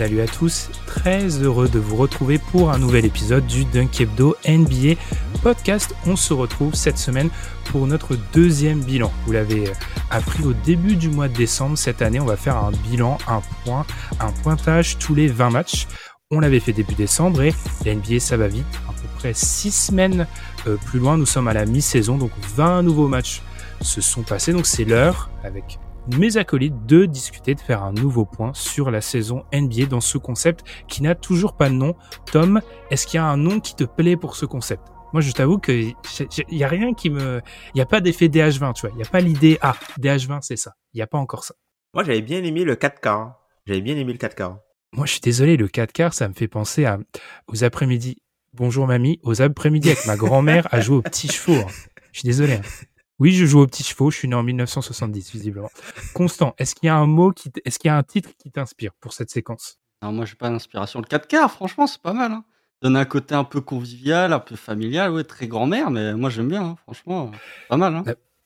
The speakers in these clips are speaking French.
Salut à tous, très heureux de vous retrouver pour un nouvel épisode du Dunk Hebdo NBA podcast. On se retrouve cette semaine pour notre deuxième bilan. Vous l'avez euh, appris au début du mois de décembre cette année, on va faire un bilan, un point, un pointage tous les 20 matchs. On l'avait fait début décembre et la NBA ça va vite, à peu près 6 semaines euh, plus loin, nous sommes à la mi-saison, donc 20 nouveaux matchs se sont passés, donc c'est l'heure avec mes acolytes de discuter, de faire un nouveau point sur la saison NBA dans ce concept qui n'a toujours pas de nom. Tom, est-ce qu'il y a un nom qui te plaît pour ce concept? Moi, je t'avoue que il y a rien qui me, il y a pas d'effet DH20, tu vois. Il y a pas l'idée ah DH20 c'est ça. Il y a pas encore ça. Moi, j'avais bien aimé le 4K. J'avais bien aimé le 4K. Moi, je suis désolé, le 4 quarts, ça me fait penser à aux après-midi. Bonjour mamie, aux après-midi avec ma grand-mère à jouer aux petits chevaux. hein. Je suis désolé. hein. Oui, je joue aux petits chevaux. Je suis né en 1970, visiblement. Constant, est-ce qu'il y a un mot qui, t- est-ce qu'il y a un titre qui t'inspire pour cette séquence? Alors moi, j'ai pas d'inspiration. Le 4 quarts, franchement, c'est pas mal. Hein. Donne un côté un peu convivial, un peu familial, ouais, très grand-mère, mais moi j'aime bien, hein, franchement, pas mal. Hein.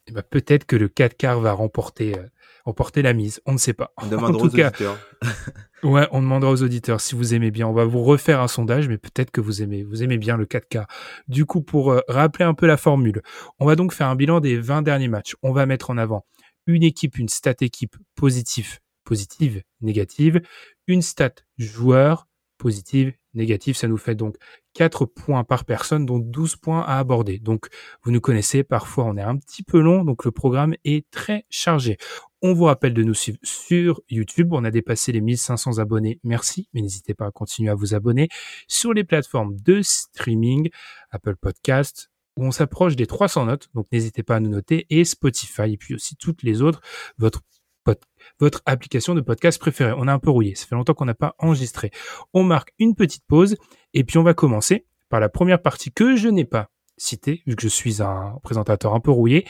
Eh ben, peut-être que le 4 quarts va remporter, euh, remporter la mise. On ne sait pas. On en demandera tout aux cas, auditeurs. ouais, on demandera aux auditeurs si vous aimez bien. On va vous refaire un sondage, mais peut-être que vous aimez, vous aimez bien le 4K. Du coup, pour euh, rappeler un peu la formule, on va donc faire un bilan des 20 derniers matchs. On va mettre en avant une équipe, une stat équipe positive, positive, négative, une stat joueur positive, négative. Ça nous fait donc 4 points par personne, dont 12 points à aborder. Donc, vous nous connaissez, parfois on est un petit peu long, donc le programme est très chargé. On vous rappelle de nous suivre sur YouTube. On a dépassé les 1500 abonnés. Merci, mais n'hésitez pas à continuer à vous abonner sur les plateformes de streaming, Apple Podcast, où on s'approche des 300 notes. Donc n'hésitez pas à nous noter et Spotify et puis aussi toutes les autres, votre application de podcast préférée. On a un peu rouillé. Ça fait longtemps qu'on n'a pas enregistré. On marque une petite pause et puis on va commencer par la première partie que je n'ai pas citée, vu que je suis un présentateur un peu rouillé,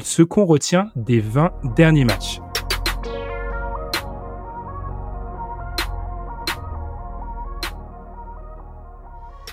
ce qu'on retient des 20 derniers matchs.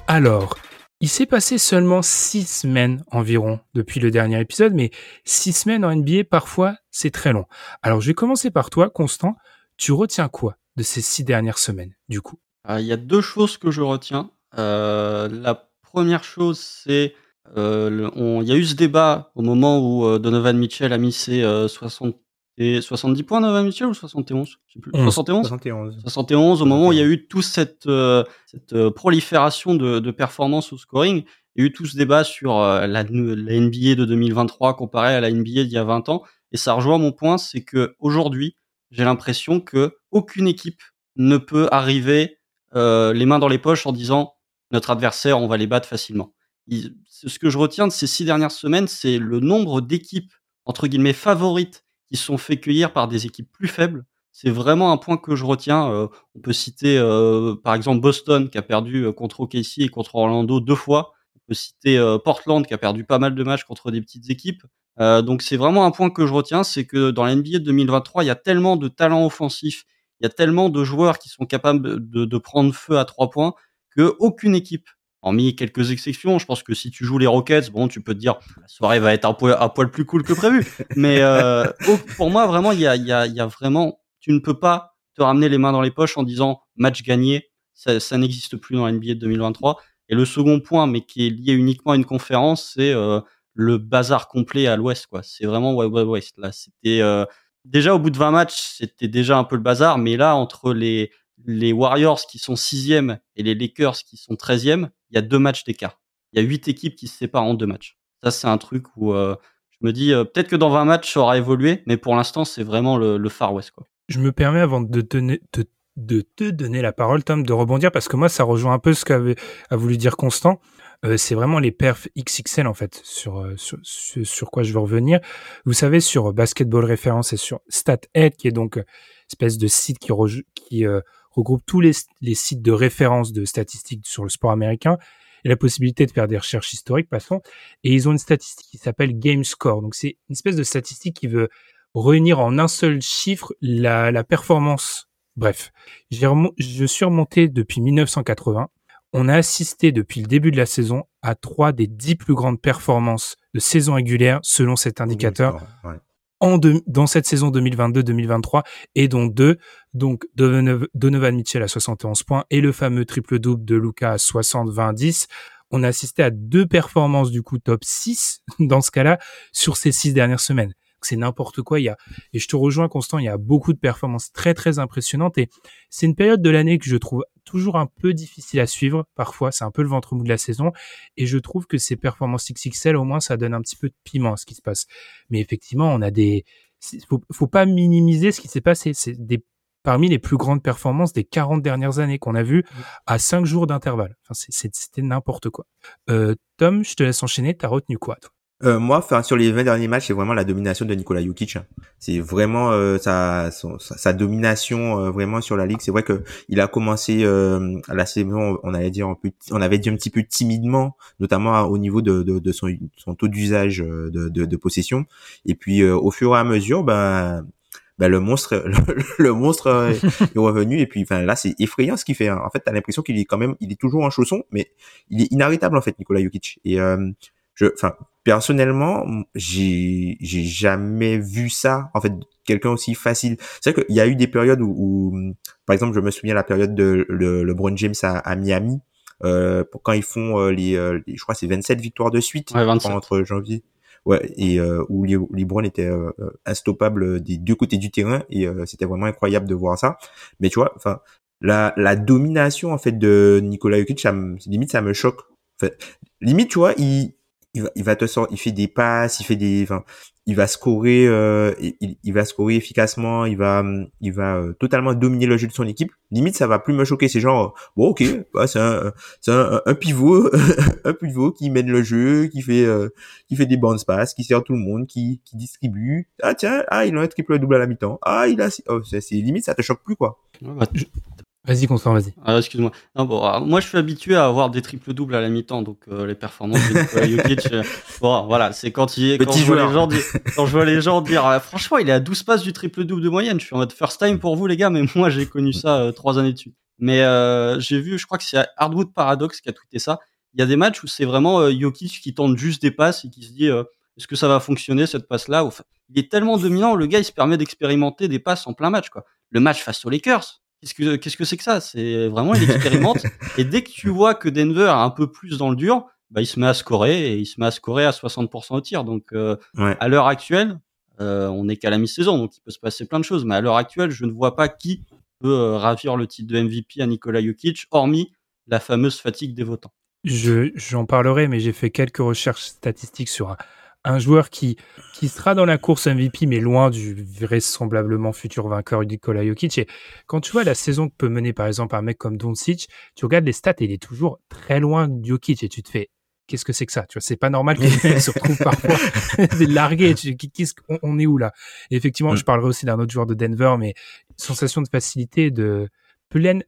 Alors, il s'est passé seulement six semaines environ depuis le dernier épisode, mais six semaines en NBA, parfois, c'est très long. Alors, je vais commencer par toi, Constant. Tu retiens quoi de ces six dernières semaines, du coup? Euh, Il y a deux choses que je retiens. Euh, la première chose, c'est euh, il y a eu ce débat au moment où Donovan Mitchell a mis ses euh, 60 et 70 points, Donovan Mitchell, ou 71 Je sais plus. 11. 71 71. 71, au moment où il y a eu toute cette, euh, cette euh, prolifération de, de performances au scoring, il y a eu tout ce débat sur euh, la, la NBA de 2023 comparée à la NBA d'il y a 20 ans. Et ça rejoint mon point, c'est que aujourd'hui, j'ai l'impression que aucune équipe ne peut arriver euh, les mains dans les poches en disant notre adversaire, on va les battre facilement. Il- ce que je retiens de ces six dernières semaines, c'est le nombre d'équipes entre guillemets favorites qui sont fait cueillir par des équipes plus faibles. C'est vraiment un point que je retiens. Euh, on peut citer euh, par exemple Boston qui a perdu euh, contre OKC et contre Orlando deux fois. On peut citer euh, Portland qui a perdu pas mal de matchs contre des petites équipes. Donc c'est vraiment un point que je retiens, c'est que dans la NBA de 2023, il y a tellement de talents offensifs, il y a tellement de joueurs qui sont capables de, de prendre feu à trois points que aucune équipe, hormis quelques exceptions, je pense que si tu joues les Rockets, bon, tu peux te dire la soirée va être un poil, un poil plus cool que prévu. Mais euh, pour moi, vraiment, il y a, y, a, y a vraiment, tu ne peux pas te ramener les mains dans les poches en disant match gagné. Ça, ça n'existe plus dans la NBA de 2023. Et le second point, mais qui est lié uniquement à une conférence, c'est euh, le bazar complet à l'Ouest. quoi. C'est vraiment Wild Wild West. Là, c'était euh, déjà au bout de 20 matchs, c'était déjà un peu le bazar. Mais là, entre les les Warriors qui sont sixième et les Lakers qui sont 13e, il y a deux matchs d'écart. Il y a huit équipes qui se séparent en deux matchs. Ça, c'est un truc où euh, je me dis peut-être que dans 20 matchs ça aura évolué, mais pour l'instant c'est vraiment le, Far West quoi. Je me permets avant de, te donner la parole Tom de rebondir parce que moi ça rejoint un peu ce qu'avait voulu dire Constant. Euh, c'est vraiment les perfs XXL en fait sur, euh, sur, quoi je veux revenir. Vous savez sur Basketball Référence et sur StatHead qui est donc euh, espèce de site qui, qui regroupe tous les, sites de référence de statistiques sur le sport américain et la possibilité de faire des recherches historiques passons. Et ils ont une statistique qui s'appelle Game Score donc c'est une espèce de statistique qui veut réunir en un seul chiffre la, la performance. Bref je suis remonté depuis 1980 on a assisté depuis le début de la saison à trois des dix plus grandes performances de saison régulière selon cet indicateur en dans cette saison 2022-2023 et dont deux, donc Donovan Mitchell à 71 points et le fameux triple-double de Luca à 60-20-10. On a assisté à deux performances du coup top 6 dans ce cas-là sur ces six dernières semaines c'est n'importe quoi. Il y a, et je te rejoins, Constant, il y a beaucoup de performances très, très impressionnantes et c'est une période de l'année que je trouve toujours un peu difficile à suivre. Parfois, c'est un peu le ventre mou de la saison et je trouve que ces performances XXL, au moins, ça donne un petit peu de piment à ce qui se passe. Mais effectivement, on a des, faut, faut pas minimiser ce qui s'est passé. C'est des parmi les plus grandes performances des 40 dernières années qu'on a vues à 5 jours d'intervalle. Enfin, c'était n'importe quoi. Euh, Tom, je te laisse enchaîner. T'as retenu quoi toi? Euh, moi, enfin, sur les 20 derniers matchs, c'est vraiment la domination de Nikola Jokic. C'est vraiment euh, sa, sa, domination euh, vraiment sur la ligue. C'est vrai que il a commencé euh, la saison, on un peu, on avait dit un petit peu timidement, notamment au niveau de, de, de son, son, taux d'usage de, de, de, possession. Et puis, au fur et à mesure, ben, ben le monstre, le, monstre est revenu. Et puis, enfin, là, c'est effrayant ce qu'il fait. Hein. En fait, t'as l'impression qu'il est quand même, il est toujours en chausson, mais il est inarrêtable en fait, Nikola Jokic. Et je, enfin, personnellement, j'ai j'ai jamais vu ça. En fait, quelqu'un aussi facile. C'est vrai qu'il y a eu des périodes où, par exemple, je me souviens la période de le, LeBron James à, Miami, euh, quand ils font euh, euh, les, je crois c'est 27 victoires de suite entre janvier. Ouais, et euh, où LeBron était euh, instoppable des deux côtés du terrain et c'était vraiment incroyable de voir ça. Mais tu vois, enfin la, la domination en fait de Nikola Jokic, ça limite ça me choque. Limite, tu vois, il il va, il va te sortir, il fait des passes, il fait des, enfin, il va scorer, euh, il, va scorer efficacement, il va, il va euh, totalement dominer le jeu de son équipe. Limite, ça va plus me choquer. C'est genre, bon, ok, bah, c'est un, c'est un, un, pivot, un pivot qui mène le jeu, qui fait, euh, qui fait des bounce passes, qui sert tout le monde, qui, qui distribue. Ah tiens, ah il a un triple double à la mi-temps. Ah il a, oh, c'est, limite, ça te choque plus quoi. Bah, Vas-y, Constant, vas-y. Ah, excuse-moi. bon, moi, je suis habitué à avoir des triples doubles à la mi-temps, donc euh, les performances de Nikola Jokic. Euh, bon, voilà, c'est quand il quand, je vois les gens dire, quand je vois les gens dire, ah, franchement, il est à 12 passes du triple double de moyenne. Je suis en mode first time pour vous, les gars, mais moi, j'ai connu ça euh, trois années dessus. Mais j'ai vu, je crois que c'est Hardwood Paradox qui a tweeté ça. Il y a des matchs où c'est vraiment Jokic qui tente juste des passes et qui se dit, est-ce que ça va fonctionner cette passe-là? Enfin, Il est tellement dominant, le gars, il se permet d'expérimenter des passes en plein match, quoi. Le match face aux Lakers, qu'est-ce que qu'est-ce que c'est que ça? C'est vraiment il expérimente et dès que tu vois que Denver est un peu plus dans le dur, bah il se met à scorer et il se met à scorer à 60% au tir. Donc euh, à l'heure actuelle, euh, on n'est qu'à la mi-saison, donc il peut se passer plein de choses. Mais à l'heure actuelle, je ne vois pas qui peut euh, ravir le titre de MVP à Nikola Jokic, hormis la fameuse fatigue des votants. Je j'en parlerai, mais j'ai fait quelques recherches statistiques sur un, joueur qui, qui sera dans la course MVP, mais loin du vraisemblablement futur vainqueur Nikola Jokic. Et quand tu vois la saison que peut mener, par exemple, un mec comme Doncic, tu regardes les stats et il est toujours très loin de Jokic et tu te fais, qu'est-ce que c'est que ça? Tu vois, c'est pas normal qu'il se retrouve parfois largué. Qu'est-ce qu'on on est où là? Et effectivement, mm. je parlerai aussi d'un autre joueur de Denver, mais sensation de facilité, de, pleine,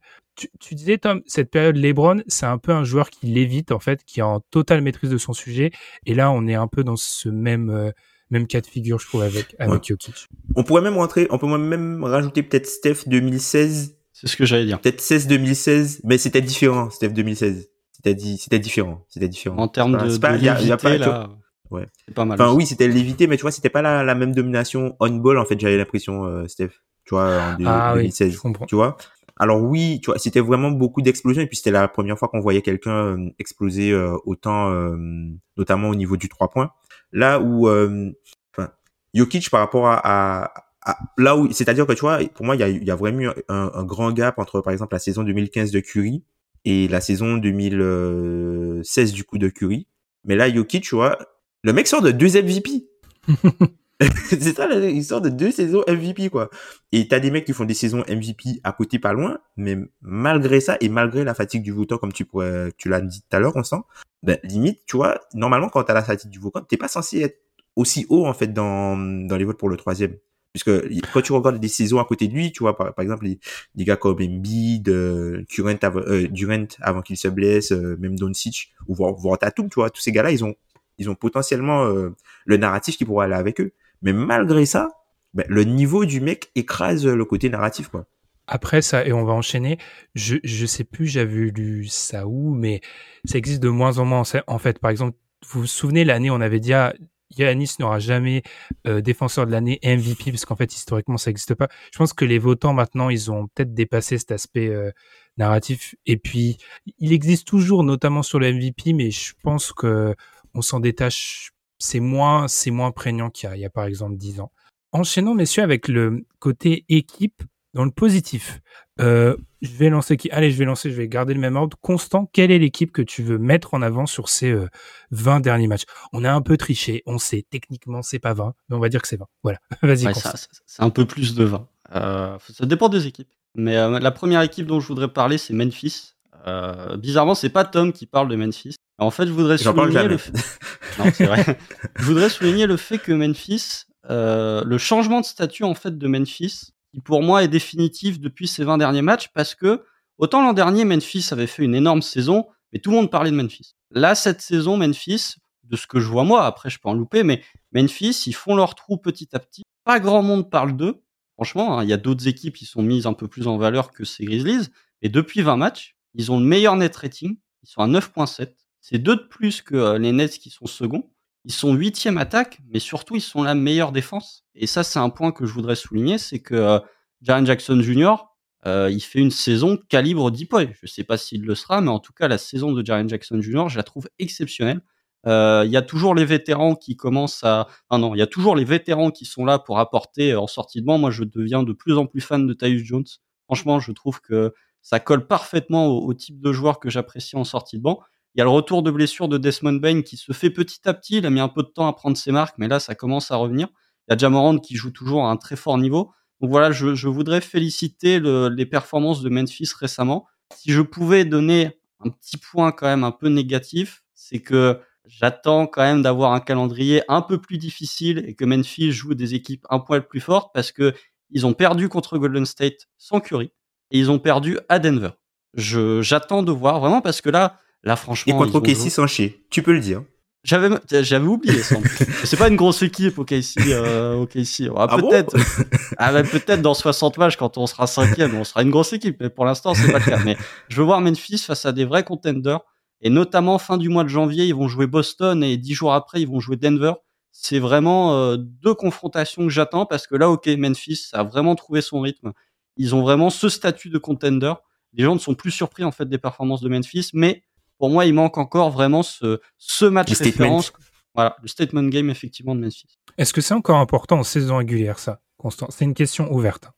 tu, disais, Tom, cette période LeBron, c'est un peu un joueur qui l'évite, en fait, qui est en totale maîtrise de son sujet. Et là, on est un peu dans ce même, euh, même cas de figure, je trouve, avec, avec Jokic. On pourrait même rentrer, on peut même rajouter peut-être Steph 2016. C'est ce que j'allais dire. Peut-être 16-2016, mais c'était différent, Steph 2016. C'était c'était différent, c'était différent. En termes de, pas, y a, pas, là, ouais. c'est pas mal. Enfin oui, c'était l'éviter, mais tu vois, c'était pas la, la même domination on ball en fait. J'avais l'impression, euh, Steph. Tu vois, en ah, 2016. Oui, je comprends. Tu vois? Alors oui, tu vois, c'était vraiment beaucoup d'explosions et puis c'était la première fois qu'on voyait quelqu'un euh, exploser euh, autant, euh, notamment au niveau du 3 points. Là où, enfin, Jokic par rapport à, là où, c'est-à-dire que tu vois, pour moi, il y a, y a vraiment eu un, grand gap entre, par exemple, la saison 2015 de Curry et la saison 2016 du coup de Curry. Mais là, Jokic, tu vois, le mec sort de deux MVP. c'est ça l'histoire de deux saisons MVP quoi. Et t'as des mecs qui font des saisons MVP à côté pas loin, mais malgré ça et malgré la fatigue du votant comme tu pourrais, tu l'as dit tout à l'heure, on sent, ben limite tu vois, normalement quand t'as la fatigue du votant, t'es pas censé être aussi haut en fait dans dans les votes pour le troisième. Puisque quand tu regardes des saisons à côté de lui, tu vois par, par exemple les, les gars comme Embiid, euh, Durant, avant, euh, Durant avant qu'il se blesse, euh, même Doncic ou voire, voire Tatum, tu vois, tous ces gars-là ils ont ils ont potentiellement euh, le narratif qui pourrait aller avec eux. Mais malgré ça, ben, le niveau du mec écrase le côté narratif, quoi. Après ça, et on va enchaîner, je, je sais plus, j'avais lu ça où, mais ça existe de moins en moins. En fait, par exemple, vous vous souvenez, l'année, on avait dit, ah, n'aura jamais euh, défenseur de l'année MVP, parce qu'en fait, historiquement, ça n'existe pas. Je pense que les votants, maintenant, ils ont peut-être dépassé cet aspect euh, narratif. Et puis, il existe toujours, notamment sur le MVP, mais je pense que on s'en détache c'est moins, c'est moins prégnant qu'il y a, il y a par exemple 10 ans. Enchaînons, messieurs, avec le côté équipe dans le positif. Euh, je vais lancer qui? Allez, je vais lancer, je vais garder le même ordre. Constant, quelle est l'équipe que tu veux mettre en avant sur ces 20 euh, derniers matchs? On a un peu triché, on sait, techniquement, c'est pas 20, mais on va dire que c'est 20. Voilà, vas-y. Ouais, c'est un peu plus de 20. Euh, ça dépend des équipes. Mais la première équipe dont je voudrais parler, c'est Memphis. Bizarrement, c'est pas Tom qui parle de Memphis. En fait, je voudrais souligner le fait... non, c'est vrai. je voudrais souligner le fait que Memphis, euh, le changement de statut en fait de Memphis, qui pour moi est définitif depuis ces 20 derniers matchs, parce que autant l'an dernier Memphis avait fait une énorme saison, mais tout le monde parlait de Memphis. Là, cette saison, Memphis, de ce que je vois moi, après je peux en louper, mais Memphis, ils font leur trou petit à petit. Pas grand monde parle d'eux. Franchement, hein, il y a d'autres équipes qui sont mises un peu plus en valeur que ces Grizzlies. Et depuis 20 matchs, ils ont le meilleur net rating. Ils sont à 9.7. C'est deux de plus que euh, les Nets qui sont seconds. Ils sont huitième attaque, mais surtout ils sont la meilleure défense. Et ça, c'est un point que je voudrais souligner, c'est que euh, Jaren Jackson Jr. Euh, il fait une saison calibre 10 points. Je sais pas s'il le sera, mais en tout cas, la saison de Jaren Jackson Jr. je la trouve exceptionnelle. Il y a toujours les vétérans qui commencent à. Ah non, il y a toujours les vétérans qui sont là pour apporter en sortie de banc. Moi, je deviens de plus en plus fan de Tyus Jones. Franchement, je trouve que ça colle parfaitement au, type de joueur que j'apprécie en sortie de banc. Il y a le retour de blessure de Desmond Bain qui se fait petit à petit. Il a mis un peu de temps à prendre ses marques, mais là, ça commence à revenir. Il y a Jamorand qui joue toujours à un très fort niveau. Donc voilà, je, voudrais féliciter le, les performances de Memphis récemment. Si je pouvais donner un petit point quand même un peu négatif, c'est que j'attends quand même d'avoir un calendrier un peu plus difficile et que Memphis joue des équipes un poil plus fortes parce que ils ont perdu contre Golden State sans Curry et ils ont perdu à Denver. J'attends de voir vraiment parce que là là franchement et contre OKC sans chier, tu peux le dire. J'avais j'avais oublié ça. c'est pas une grosse équipe OKC euh, OKC. Ah, peut-être ah, bah, peut-être dans 60 matchs quand on sera cinquième, on sera une grosse équipe mais pour l'instant c'est pas le cas mais je veux voir Memphis face à des vrais contenders et notamment fin du mois de janvier, ils vont jouer Boston et dix jours après ils vont jouer Denver. C'est vraiment euh, deux confrontations que j'attends parce que là OK, Memphis a vraiment trouvé son rythme ils ont vraiment ce statut de contender. Les gens ne sont plus surpris en fait des performances de Memphis, mais pour moi, il manque encore vraiment ce, ce match le référence. Voilà, le statement game effectivement de Memphis. Est-ce que c'est encore important en saison régulière ça, Constant C'est une question ouverte.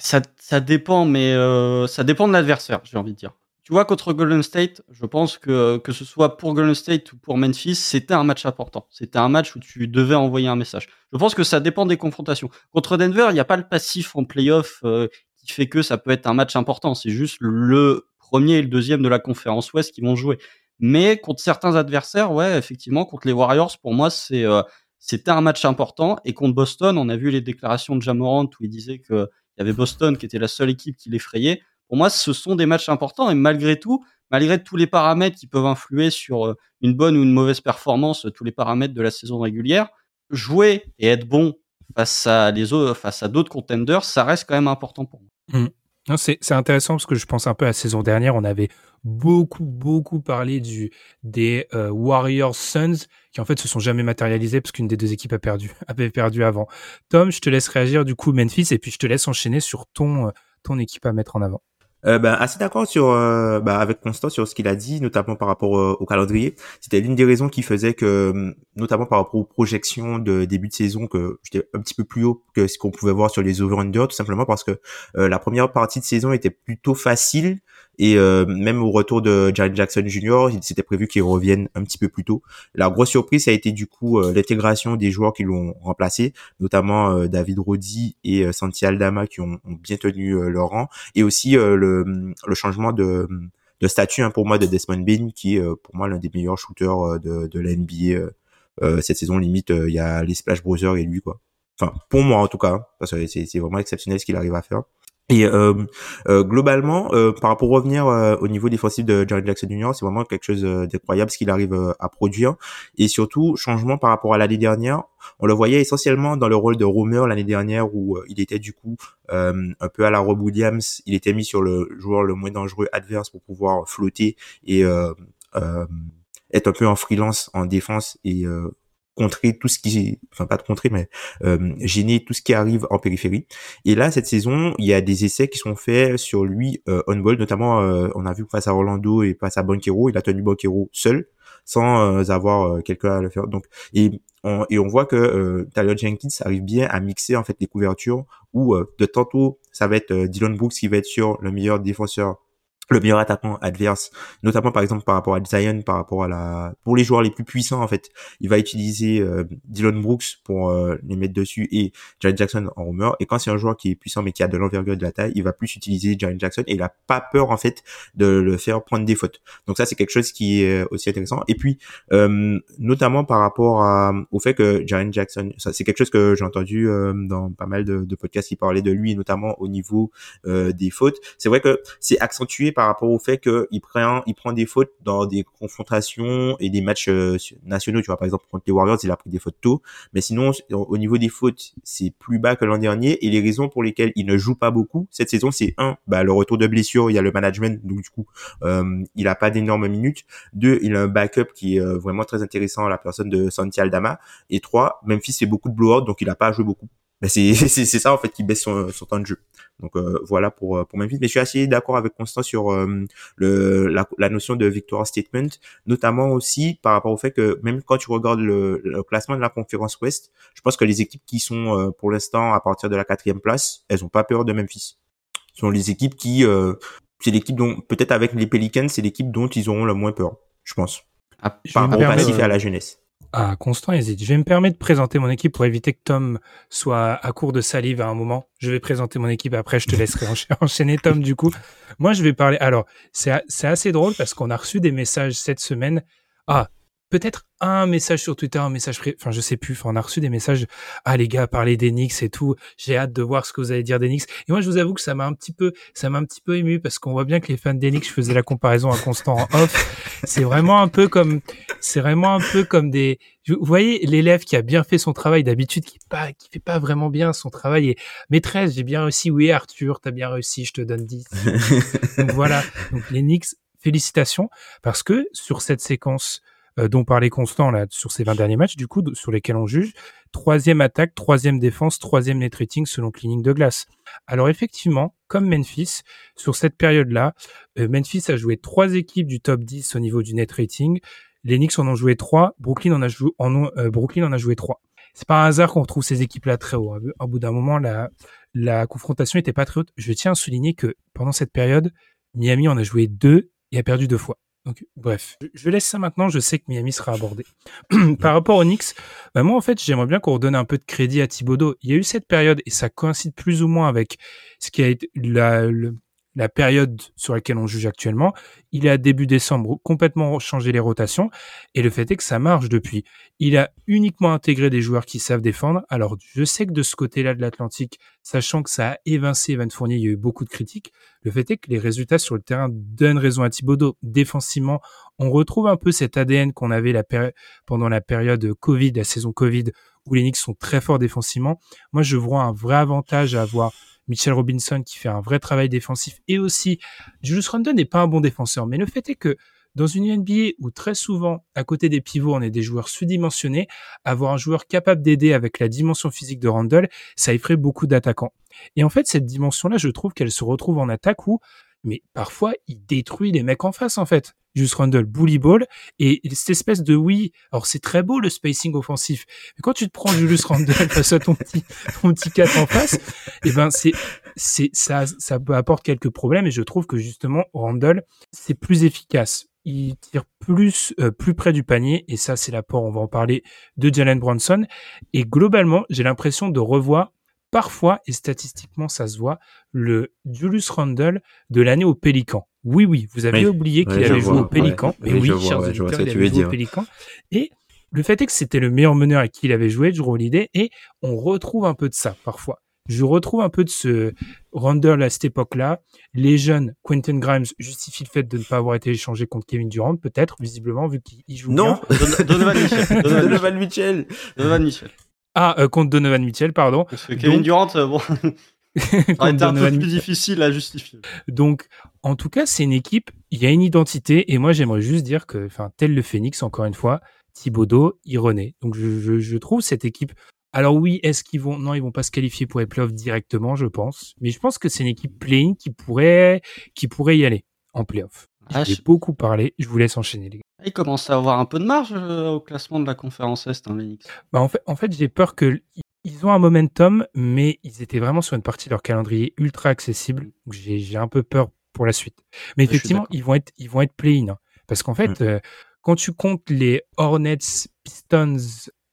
Ça, ça dépend, mais euh, ça dépend de l'adversaire, j'ai envie de dire tu vois, contre Golden State, je pense que que ce soit pour Golden State ou pour Memphis, c'était un match important. C'était un match où tu devais envoyer un message. Je pense que ça dépend des confrontations. Contre Denver, il n'y a pas le passif en playoff euh, qui fait que ça peut être un match important. C'est juste le premier et le deuxième de la conférence Ouest qui vont jouer. Mais contre certains adversaires, ouais, effectivement, contre les Warriors, pour moi, c'est euh, c'était un match important. Et contre Boston, on a vu les déclarations de Jamorant où il disait que il y avait Boston qui était la seule équipe qui l'effrayait pour moi, ce sont des matchs importants et malgré tout, malgré tous les paramètres qui peuvent influer sur euh, une bonne ou une mauvaise performance, tous les paramètres de la saison régulière, jouer et être bon face à les autres, face à d'autres contenders, ça reste quand même important pour moi. Mmh. C'est intéressant parce que je pense un peu à la saison dernière, on avait beaucoup, beaucoup parlé du, des euh, Warriors Suns qui en fait se sont jamais matérialisés parce qu'une des deux équipes a perdu, avait perdu avant. Tom, je te laisse réagir du coup Memphis et puis je te laisse enchaîner sur ton, euh, ton équipe à mettre en avant. Euh, ben, assez d'accord sur euh, ben, avec Constant sur ce qu'il a dit, notamment par rapport euh, au calendrier. C'était l'une des raisons qui faisait que, notamment par rapport aux projections de début de saison, que j'étais un petit peu plus haut que ce qu'on pouvait voir sur les over-under, tout simplement parce que la première partie de saison était plutôt facile Et euh, même au retour de Jaren Jackson Jr., il s'était prévu qu'il revienne un petit peu plus tôt. La grosse surprise, a été du coup euh, l'intégration des joueurs qui l'ont remplacé, notamment euh, David Roddy et Santi Aldama qui ont, bien tenu leur rang, et aussi le, le changement de, de statut hein, pour moi de Desmond Bain, qui est pour moi l'un des meilleurs shooters de, de la NBA cette saison. Limite, il y a les Splash Brothers et lui quoi. Enfin, pour moi en tout cas, parce que c'est vraiment exceptionnel ce qu'il arrive à faire. Et euh, euh, globalement, euh, par rapport à revenir au niveau défensif de Jerry Jackson Jr., c'est vraiment quelque chose d'incroyable ce qu'il arrive à produire. Et surtout, changement par rapport à l'année dernière. On le voyait essentiellement dans le rôle de roamer l'année dernière où il était du coup un peu à la Rob Williams. Il était mis sur le joueur le moins dangereux adverse pour pouvoir flotter et être un peu en freelance en défense et contrer tout ce qui enfin pas de contrer mais euh, gêner tout ce qui arrive en périphérie. Et là cette saison il y a des essais qui sont faits sur lui euh, on ball notamment euh, on a vu face à Orlando et face à Banquero il a tenu Banquero seul sans euh, avoir quelqu'un à le faire. Donc et on, et on voit que Tyler Jenkins arrive bien à mixer en fait les couvertures où de tantôt ça va être Dylan Brooks qui va être sur le meilleur défenseur le meilleur attaquant adverse, notamment par exemple par rapport à Zion, par rapport à la, pour les joueurs les plus puissants en fait, il va utiliser euh, Dylan Brooks pour euh, les mettre dessus et Jaren Jackson en roamer. Et quand c'est un joueur qui est puissant mais qui a de l'envergure de la taille, il va plus utiliser Jaren Jackson et il a pas peur en fait de le faire prendre des fautes. Donc ça c'est quelque chose qui est aussi intéressant. Et puis euh, notamment par rapport à, au fait que Jaren Jackson, ça c'est quelque chose que j'ai entendu dans pas mal de, de, podcasts qui parlaient de lui, notamment au niveau des fautes. C'est vrai que c'est accentué par rapport au fait qu'il prend, il prend des fautes dans des confrontations et des matchs euh, nationaux. Tu vois, par exemple, contre les Warriors, il a pris des fautes tôt. Mais sinon, au niveau des fautes, c'est plus bas que l'an dernier. Et les raisons pour lesquelles il ne joue pas beaucoup cette saison, c'est un, bah, le retour de blessure, il y a le management, donc du coup, euh, il a pas d'énormes minutes. Deux, il a un backup qui est euh, vraiment très intéressant la personne de Santi Aldama. Et trois, Memphis fait beaucoup de blowout, donc il a pas joué beaucoup. Ben, c'est ça en fait qui baisse son, son temps de jeu. Donc euh, voilà pour euh, pour Memphis. Mais je suis assez d'accord avec Constant sur euh, le la, la, notion de victoire statement, notamment aussi par rapport au fait que même quand tu regardes le, le classement de la conférence Ouest, je pense que les équipes qui sont pour l'instant à partir de la quatrième place, elles ont pas peur de Memphis. Ce sont les équipes qui c'est l'équipe dont peut-être avec les Pelicans, c'est l'équipe dont ils auront le moins peur, je pense. Ah, par rapport au passif et à la jeunesse. Ah, Constant hésite. Je vais me permettre de présenter mon équipe pour éviter que Tom soit à court de salive à un moment. Je vais présenter mon équipe après, je te laisserai enchaîner Tom du coup. Moi, je vais parler. Alors, c'est assez drôle parce qu'on a reçu des messages cette semaine. Ah, peut-être un message sur Twitter, un message, enfin je sais plus, enfin, on a reçu des messages, ah les gars, parlez d'Enix et tout, j'ai hâte de voir ce que vous allez dire d'Enix. Et moi je vous avoue que ça m'a un petit peu, ça m'a un petit peu ému parce qu'on voit bien que les fans d'Enix, je faisais la comparaison à Constant en off, c'est vraiment un peu comme, c'est vraiment un peu comme des, vous voyez l'élève qui a bien fait son travail d'habitude, qui pas, qui fait pas vraiment bien son travail et maîtresse, j'ai bien réussi, oui Arthur, t'as bien réussi, je te donne 10. donc voilà, donc l'Enix, félicitations parce que sur cette séquence euh, dont parlait Constant là sur ces 20 derniers matchs, du coup, sur lesquels on juge. Troisième attaque, troisième défense, troisième net rating selon Clinique de glace. Alors effectivement, comme Memphis, sur cette période-là, euh, Memphis a joué trois équipes du top 10 au niveau du net rating. Les Knicks en ont joué trois, Brooklyn en a joué, en, euh, Brooklyn en a joué trois. C'est pas un hasard qu'on retrouve ces équipes-là très haut. Au bout d'un moment, la, la confrontation était pas très haute. Je tiens à souligner que pendant cette période, Miami en a joué deux et a perdu deux fois. Donc, bref, je laisse ça maintenant. Je sais que Miami sera abordé. Par rapport au Knicks, bah moi en fait, j'aimerais bien qu'on redonne un peu de crédit à Thibodeau. Il y a eu cette période et ça coïncide plus ou moins avec ce qui a été la, le, la période sur laquelle on juge actuellement, il a début décembre complètement changé les rotations et le fait est que ça marche depuis. Il a uniquement intégré des joueurs qui savent défendre. Alors je sais que de ce côté-là de l'Atlantique, sachant que ça a évincé Evan Fournier, il y a eu beaucoup de critiques. Le fait est que les résultats sur le terrain donnent raison à Thibodeau. Défensivement, on retrouve un peu cet ADN qu'on avait la pendant la période Covid, la saison Covid, où les Knicks sont très forts défensivement. Moi, je vois un vrai avantage à avoir Mitchell Robinson qui fait un vrai travail défensif et aussi Julius Randle n'est pas un bon défenseur, mais le fait est que dans une NBA où très souvent, à côté des pivots, on est des joueurs sous-dimensionnés, avoir un joueur capable d'aider avec la dimension physique de Randle, ça effraie beaucoup d'attaquants. Et en fait, cette dimension-là, je trouve qu'elle se retrouve en attaque où, mais parfois, il détruit les mecs en face, en fait. Julius Randle, bully ball, et cette espèce de oui, alors c'est très beau le spacing offensif, mais quand tu te prends Julius Randle face à ton petit, ton petit 4 en face, et eh ben c'est, c'est ça, ça apporte quelques problèmes et je trouve que justement Randall c'est plus efficace. Il tire plus euh, plus près du panier et ça c'est l'apport. On va en parler de Jalen Bronson et globalement j'ai l'impression de revoir parfois et statistiquement ça se voit le Julius Randle de l'année au Pélican. Oui oui, vous avez oublié qu'il avait joué au Pélican, mais oui, chers auditeurs, il avait joué au Pélican et le fait est que c'était le meilleur meneur à qui il avait joué, Drew Holiday, et on retrouve un peu de ça parfois. Je retrouve un peu de ce Randall à cette époque-là. Les jeunes, Quentin Grimes justifie le fait de ne pas avoir été échangé contre Kevin Durant, peut-être, visiblement, vu qu'il joue non. bien. Donovan Mitchell. Donovan Mitchell. Donovan Mitchell. Ah, euh, contre Donovan Mitchell, pardon. Parce que Kevin Donc- Durant, euh, bon, ça été un peu plus difficile à justifier. Donc, en tout cas, c'est une équipe, il y a une identité, et moi, j'aimerais juste dire que, enfin, tel le Phoenix, encore une fois, Thibodeau, il renaît. Donc, je, je, je trouve cette équipe. Alors oui, est-ce qu'ils vont Non, ils vont pas se qualifier pour les playoffs directement, je pense. Mais je pense que c'est une équipe play-in qui pourrait, qui pourrait y aller en playoff. Ah, J'ai je- beaucoup parlé. Je vous laisse enchaîner, les gars. Il commence à avoir un peu de marge euh, au classement de la conférence Est, hein, Knicks. Bah, en fait, en fait, j'ai peur que ils ont un momentum, mais ils étaient vraiment sur une partie de leur calendrier ultra accessible. Donc j'ai un peu peur pour la suite. Mais effectivement, ils vont être ils vont être play-in hein. parce qu'en fait, euh, quand tu comptes les Hornets, Pistons,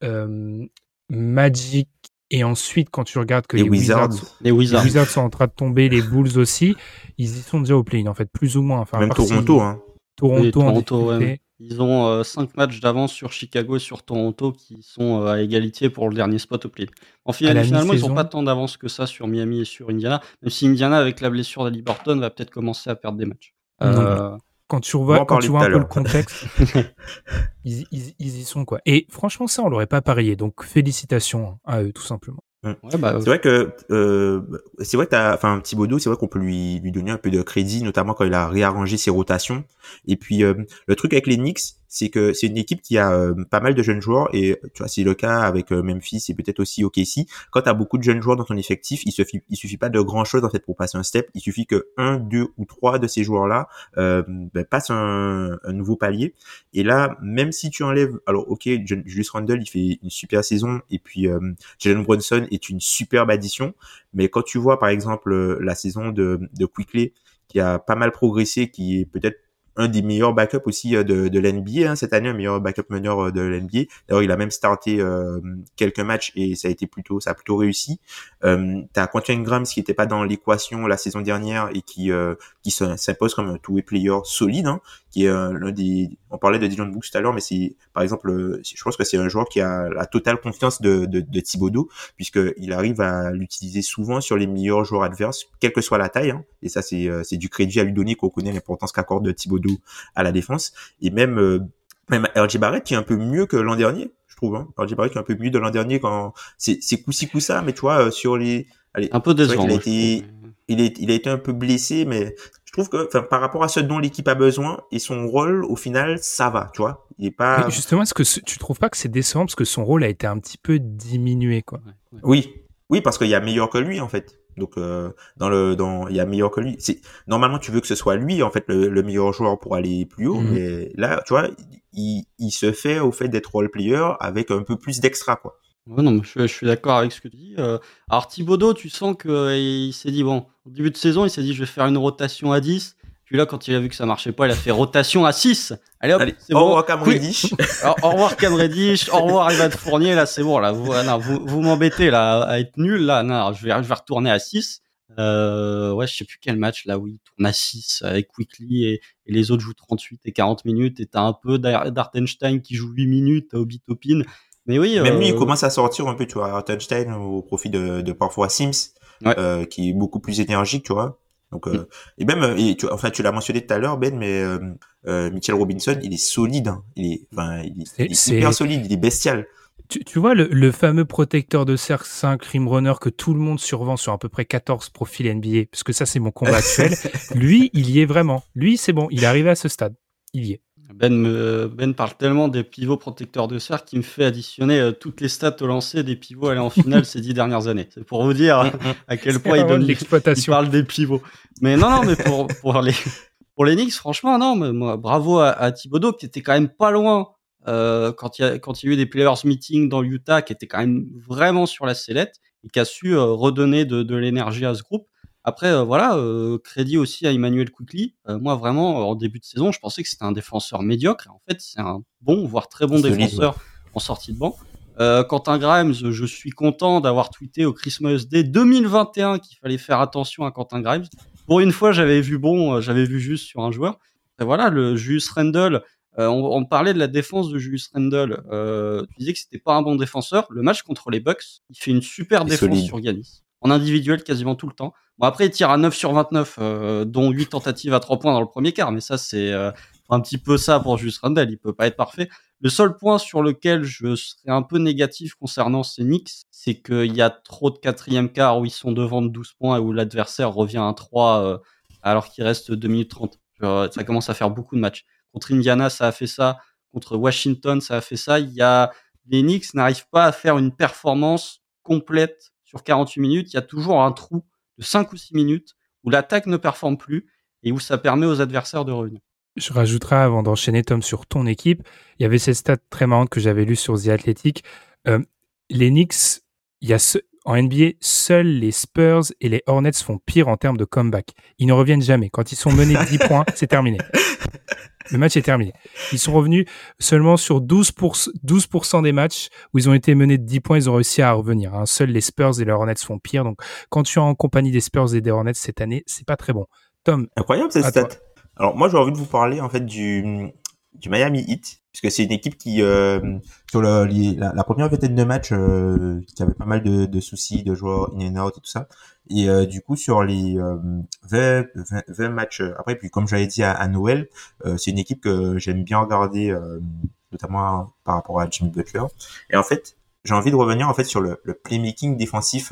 euh, Magic et ensuite quand tu regardes que Les les, Wizards. Wizards, Les les Wizards. Sont en train de tomber, les Bulls aussi, ils y sont déjà au play-in en fait, plus ou moins. Enfin, Même si- Toronto, hein. Toronto, Oui, en Toronto, ouais. Ils ont 5 matchs d'avance sur Chicago et sur Toronto qui sont euh, à égalité pour le dernier spot au play. En final, finalement, ils n'ont pas tant d'avance que ça sur Miami et sur Indiana, même si Indiana, avec la blessure d'Ali Burton, va peut-être commencer à perdre des matchs. Euh, quand tu vois, quand tu vois un peu le contexte, ils, ils, ils y sont quoi. Et franchement, ça, on l'aurait pas parié. Donc félicitations à eux, tout simplement. Ouais, bah, C'est vrai que euh, c'est vrai que t'as, enfin Thibodeau, c'est vrai qu'on peut lui lui donner un peu de crédit, notamment quand il a réarrangé ses rotations. Et puis euh, le truc avec les Knicks, c'est que c'est une équipe qui a euh, pas mal de jeunes joueurs et tu vois c'est le cas avec euh, Memphis et peut-être aussi OKC. Quand t'as beaucoup de jeunes joueurs dans ton effectif, il suffit il suffit pas de grand chose en fait pour passer un step. Il suffit que un, deux ou trois de ces joueurs là euh, ben, passent un, un nouveau palier. Et là, même si tu enlèves, alors ok, Ju- Julius Randle il fait une super saison et puis euh, Jalen Brunson est une superbe addition, mais quand tu vois par exemple euh, la saison de, de Quickly qui a pas mal progressé, qui est peut-être un des meilleurs backups aussi euh, de, de l'NBA hein, cette année, un meilleur backup meneur euh, de l'NBA. D'ailleurs, il a même starté euh, quelques matchs et ça a été plutôt, ça a plutôt réussi. Euh, T'as Quentin Grimes qui était pas dans l'équation la saison dernière et qui qui se- s'impose comme un two-way player solide, hein, qui est l'un des. On parlait de Dylan Brooks tout à l'heure, mais c'est par exemple, je pense que c'est un joueur qui a la totale confiance de, de, de Thibodeau puisque arrive à l'utiliser souvent sur les meilleurs joueurs adverses, quelle que soit la taille. Hein, et ça, c'est c'est du crédit à lui donner qu'on connaît l'importance qu'accorde Thibodeau à la défense. Et même euh, même RJ Barrett qui est un peu mieux que l'an dernier, je trouve. Hein. RJ Barrett qui est un peu mieux de l'an dernier quand c'est c'est coup ci coup ça, mais tu vois euh, sur les allez, un peu décevant. a été- trouve. il est il a été un peu blessé, mais je trouve que enfin par rapport à ce dont l'équipe a besoin et son rôle au final ça va, tu vois. Il est pas Mais justement, est-ce que ce- tu trouves pas que c'est décevant parce que son rôle a été un petit peu diminué, quoi? Ouais, ouais. Oui, oui, parce qu'il y a meilleur que lui en fait. Donc euh, dans le dans il y a meilleur que lui. C'est normalement tu veux que ce soit lui en fait le, le meilleur joueur pour aller plus haut, Mhm. mais là tu vois il, il se fait au fait d'être role player avec un peu plus d'extra quoi. Ouais, non, mais je, suis- je suis d'accord avec ce que tu dis. Euh, alors Thibodeau, tu sens qu'il s'est dit, bon, au début de saison, il s'est dit, je vais faire une rotation à 10. Puis là, quand il a vu que ça marchait pas, il a fait rotation à 6. Allez hop, c'est au bon. revoir Cam. Reddish. Au revoir Cam Reddish, au revoir Ivan Fournier, là c'est bon, là vous, non, vous, vous m'embêtez là à être nul, là non, je vais, je vais retourner à 6. Euh, ouais, je sais plus quel match là où il tourne à 6 avec Quickly et, et les autres jouent 38 et 40 minutes et t'as un peu d'Ar- d'Artenstein qui joue 8 minutes, t'as Obi Topin. Mais oui, Même lui, il euh, commence à sortir un peu, tu vois, Touchdown au profit de, de parfois Sims, Ouais. euh, qui est beaucoup plus énergique, tu vois. Donc, euh, et même, euh, et tu, enfin, tu l'as mentionné tout à l'heure, Ben, mais euh, euh, Mitchell Robinson, il est solide. hein. Il est, enfin, il est, C'est- il est c'est- hyper solide, il est bestial. Tu, tu vois le, le fameux protecteur de cercle 5 Rim Runner que tout le monde survend sur à peu près 14 profils NBA, parce que ça c'est mon combat actuel. Lui, il y est vraiment. Lui, c'est bon, il est arrivé à ce stade. Il y est. Ben, me- ben parle tellement des pivots protecteurs de cercle qu'il me fait additionner euh, toutes les stats au lancer des pivots allés en finale ces dix dernières années. C'est pour vous dire à quel point il donne il l'exploitation. parle des pivots. Mais non, non, mais pour, pour les pour les Knicks, franchement, non, mais moi, bravo à, à Thibodeau qui était quand même pas loin euh, quand il y a quand il y a eu des players meeting dans l'Utah, qui était quand même vraiment sur la sellette et qui a su euh, redonner de, de l'énergie à ce groupe. Après, voilà, crédit aussi à Emmanuel Quickly. moi, vraiment, en début de saison, je pensais que c'était un défenseur médiocre. En fait, c'est un bon, voire très bon défenseur en sortie de banc. Euh, Quentin Grimes, je suis content d'avoir tweeté au Christmas Day 2021 qu'il fallait faire attention à Quentin Grimes. Pour une fois, j'avais vu bon, euh, j'avais vu juste sur un joueur. Et voilà, le Julius Randle, euh, on, parlait de la défense de Julius Randle. Euh, tu disais que c'était pas un bon défenseur. Le match contre les Bucks, il fait une super défense sur Giannis. En individuel quasiment tout le temps. Bon après il tire à 9 sur 29, euh, dont 8 tentatives à 3 points dans le premier quart, mais ça c'est un petit peu ça pour Julius Randle, il peut pas être parfait. Le seul point sur lequel je serais un peu négatif concernant ces Knicks, c'est qu'il y a trop de quatrième quart où ils sont devant de 12 points et où l'adversaire revient à 3 euh, alors qu'il reste 2 minutes 30. ça commence à faire beaucoup de matchs. Contre Indiana, ça a fait ça. Contre Washington, ça a fait ça. Il y a, les Knicks n'arrivent pas à faire une performance complète sur 48 minutes. Il y a toujours un trou de 5 ou 6 minutes où l'attaque ne performe plus et où ça permet aux adversaires de revenir je rajouterai avant d'enchaîner Tom sur ton équipe, il y avait cette stat très marrante que j'avais lue sur The Athletic. Euh, les Knicks, il y a en NBA, seuls les Spurs et les Hornets font pire en termes de comeback. Ils ne reviennent jamais. Quand ils sont menés de 10 points, c'est terminé. Le match est terminé. Ils sont revenus seulement sur 12%, 12 des matchs où ils ont été menés de 10 points, ils ont réussi à revenir. Hein. Seuls les Spurs et les Hornets font pire. Donc, quand tu es en compagnie des Spurs et des Hornets cette année, c'est pas très bon. Tom. Incroyable cette stat. Alors moi j'ai envie de vous parler en fait du du Miami Heat puisque c'est une équipe qui euh, sur la, la, première vingtaine de matchs euh, qui avait pas mal de, de, soucis de joueurs in and out et tout ça et euh, du coup sur les 20, 20, matchs après puis comme j'avais dit à, Noël c'est une équipe que j'aime bien regarder notamment par rapport à Jimmy Butler et en fait j'ai envie de revenir en fait sur le, le playmaking défensif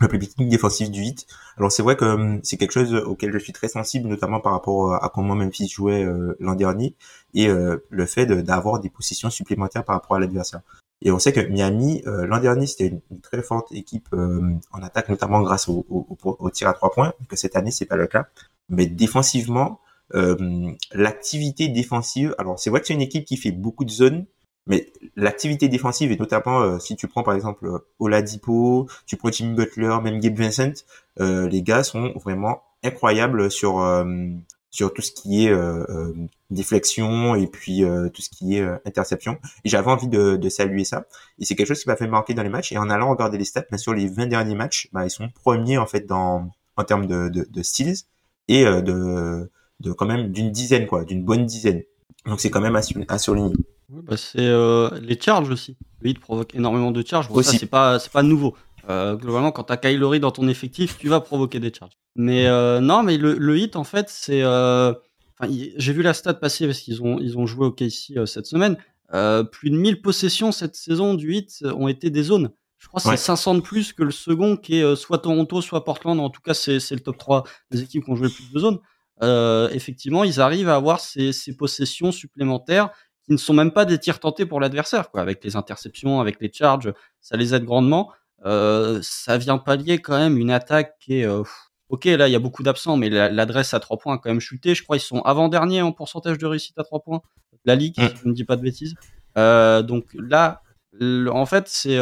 le playmaking défensif du hit. Alors c'est vrai que c'est quelque chose auquel je suis très sensible, notamment par rapport à comment Memphis jouait euh, l'an dernier et euh, le fait d'avoir des positions supplémentaires par rapport à l'adversaire. Et on sait que Miami euh, l'an dernier c'était une, très forte équipe en attaque, notamment grâce au, au, au, tir à trois points, que cette année c'est pas le cas. Mais défensivement, l'activité défensive, alors c'est vrai que c'est une équipe qui fait beaucoup de zones, mais l'activité défensive, et notamment euh, si tu prends par exemple euh, Oladipo, tu prends Jimmy Butler, même Gabe Vincent, euh, les gars sont vraiment incroyables sur sur tout ce qui est déflexion et puis tout ce qui est interception. Et j'avais envie de, de, saluer ça. Et c'est quelque chose qui m'a fait marquer dans les matchs. Et en allant regarder les stats, mais sur les 20 derniers matchs, bah, ils sont premiers en fait dans en termes de, de, de steals et de, de quand même d'une dizaine quoi, d'une bonne dizaine. Donc c'est quand même à, surligner. bah c'est euh, les charges aussi. Le hit provoque énormément de charges. Bon, ça c'est pas c'est pas nouveau. Euh, globalement, quand t'as Kyle dans ton effectif, tu vas provoquer des charges. Mais euh, non, mais le, le, hit en fait, c'est. Euh, j'ai vu la stat passer parce qu'ils ont ils ont joué au KC euh, cette semaine. Euh, plus de 1000 possessions cette saison du hit ont été des zones. Je crois que c'est 500 de plus que le second qui est soit Toronto, soit Portland. En tout cas, c'est le top 3 des équipes qui ont joué le plus de zones. Euh, effectivement, ils arrivent à avoir ces, ces, possessions supplémentaires qui ne sont même pas des tirs tentés pour l'adversaire, quoi. Avec les interceptions, avec les charges, ça les aide grandement. Euh, ça vient pallier quand même une attaque qui est, euh, ok, là il y a beaucoup d'absents, mais l'adresse à trois points a quand même chuté. Je crois qu'ils sont avant dernier en pourcentage de réussite à trois points. La ligue, si je ne dis pas de bêtises. Donc là, en fait, c'est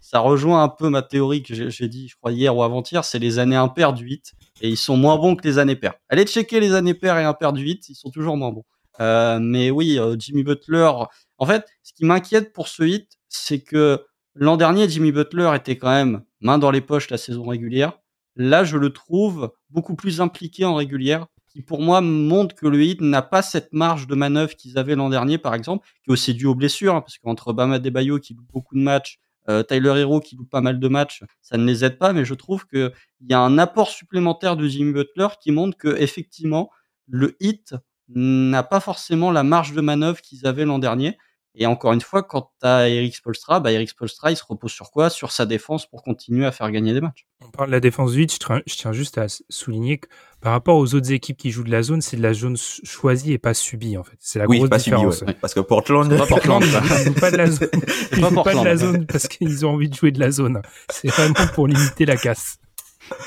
ça rejoint un peu ma théorie que j'ai dit, je crois hier ou avant-hier, c'est les années impaires du 8 et ils sont moins bons que les années paires. Allez checker les années paires et impaires du 8, ils sont toujours moins bons. Euh, mais oui, Jimmy Butler. En fait, ce qui m'inquiète pour ce hit, c'est que l'an dernier, Jimmy Butler était quand même main dans les poches la saison régulière. Là, je le trouve beaucoup plus impliqué en régulière qui pour moi montre que le Heat n'a pas cette marge de manœuvre qu'ils avaient l'an dernier, par exemple, qui est aussi dû aux blessures, hein, parce qu'entre Bama Debayo qui loupe beaucoup de matchs, euh, Tyler Hero qui loupe pas mal de matchs, ça ne les aide pas, mais je trouve qu'il y a un apport supplémentaire de Jimmy Butler qui montre que effectivement le Heat n'a pas forcément la marge de manœuvre qu'ils avaient l'an dernier. Et encore une fois, quand tu as Eric Spolstra, bah Eric Spolstra, il se repose sur quoi? Sur sa défense pour continuer à faire gagner des matchs. On parle de la défense du 8, je tiens juste à souligner que par rapport aux autres équipes qui jouent de la zone, c'est de la zone choisie et pas subie en fait. C'est la grosse différence. Parce que Portland, pas Portland, ils jouent pas de la zone, ils jouent pas de la zone parce qu'ils ont envie de jouer de la zone. C'est vraiment pour limiter la casse.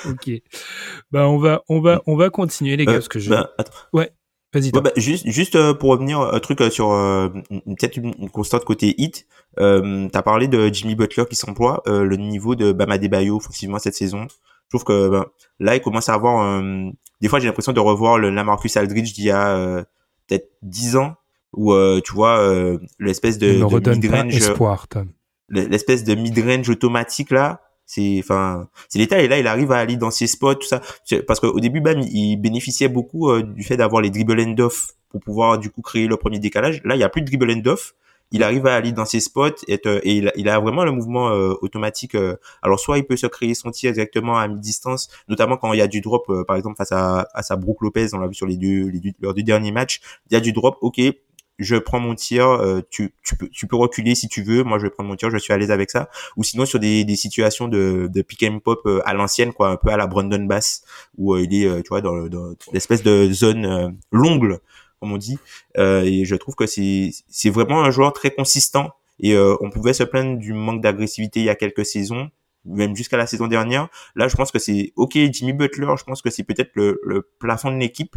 Ok. Bah on va on va on va continuer les gars euh, parce que je. Bah, ouais. Vas-y. bah, juste, juste euh, pour revenir un truc euh, sur euh, peut-être une, constante côté hit. Euh, T'as parlé de Jimmy Butler qui s'emploie. le niveau de Bama Debayo offensivement cette saison, Je trouve que ben, là, il commence à avoir... un des fois, j'ai l'impression de revoir le Lamarcus Aldridge d'il y a euh, peut-être 10 ans, où, euh, tu vois, euh, l'espèce de, de mid-range... L'espèce de mid-range automatique, là, c'est enfin c'est l'état et là il arrive à aller dans ses spots tout ça parce qu'au début Bam il bénéficiait beaucoup du fait d'avoir les dribble end off pour pouvoir du coup créer le premier décalage là il y a plus de dribble end off il arrive à aller dans ses spots et, et il, a, vraiment le mouvement euh, automatique. Euh. alors soit il peut se créer son tir directement à mi-distance, notamment quand il y a du drop, euh, par exemple face à, à sa Brook Lopez, on l'a vu sur les deux, les deux, leurs deux derniers matchs, il y a du drop, ok, je prends mon tir, tu, tu, peux, tu peux reculer si tu veux, moi je vais prendre mon tir, je suis à l'aise avec ça. Ou sinon sur des, des situations de, de pick and pop à l'ancienne, quoi, un peu à la Brandon Bass, où il est, tu vois, dans, dans l'espèce de zone longue comme on dit. Euh, et je trouve que c'est vraiment un joueur très consistant. Et euh, on pouvait se plaindre du manque d'agressivité il y a quelques saisons, même jusqu'à la saison dernière. Là, je pense que c'est ok. Jimmy Butler, je pense que c'est peut-être le, le plafond de l'équipe.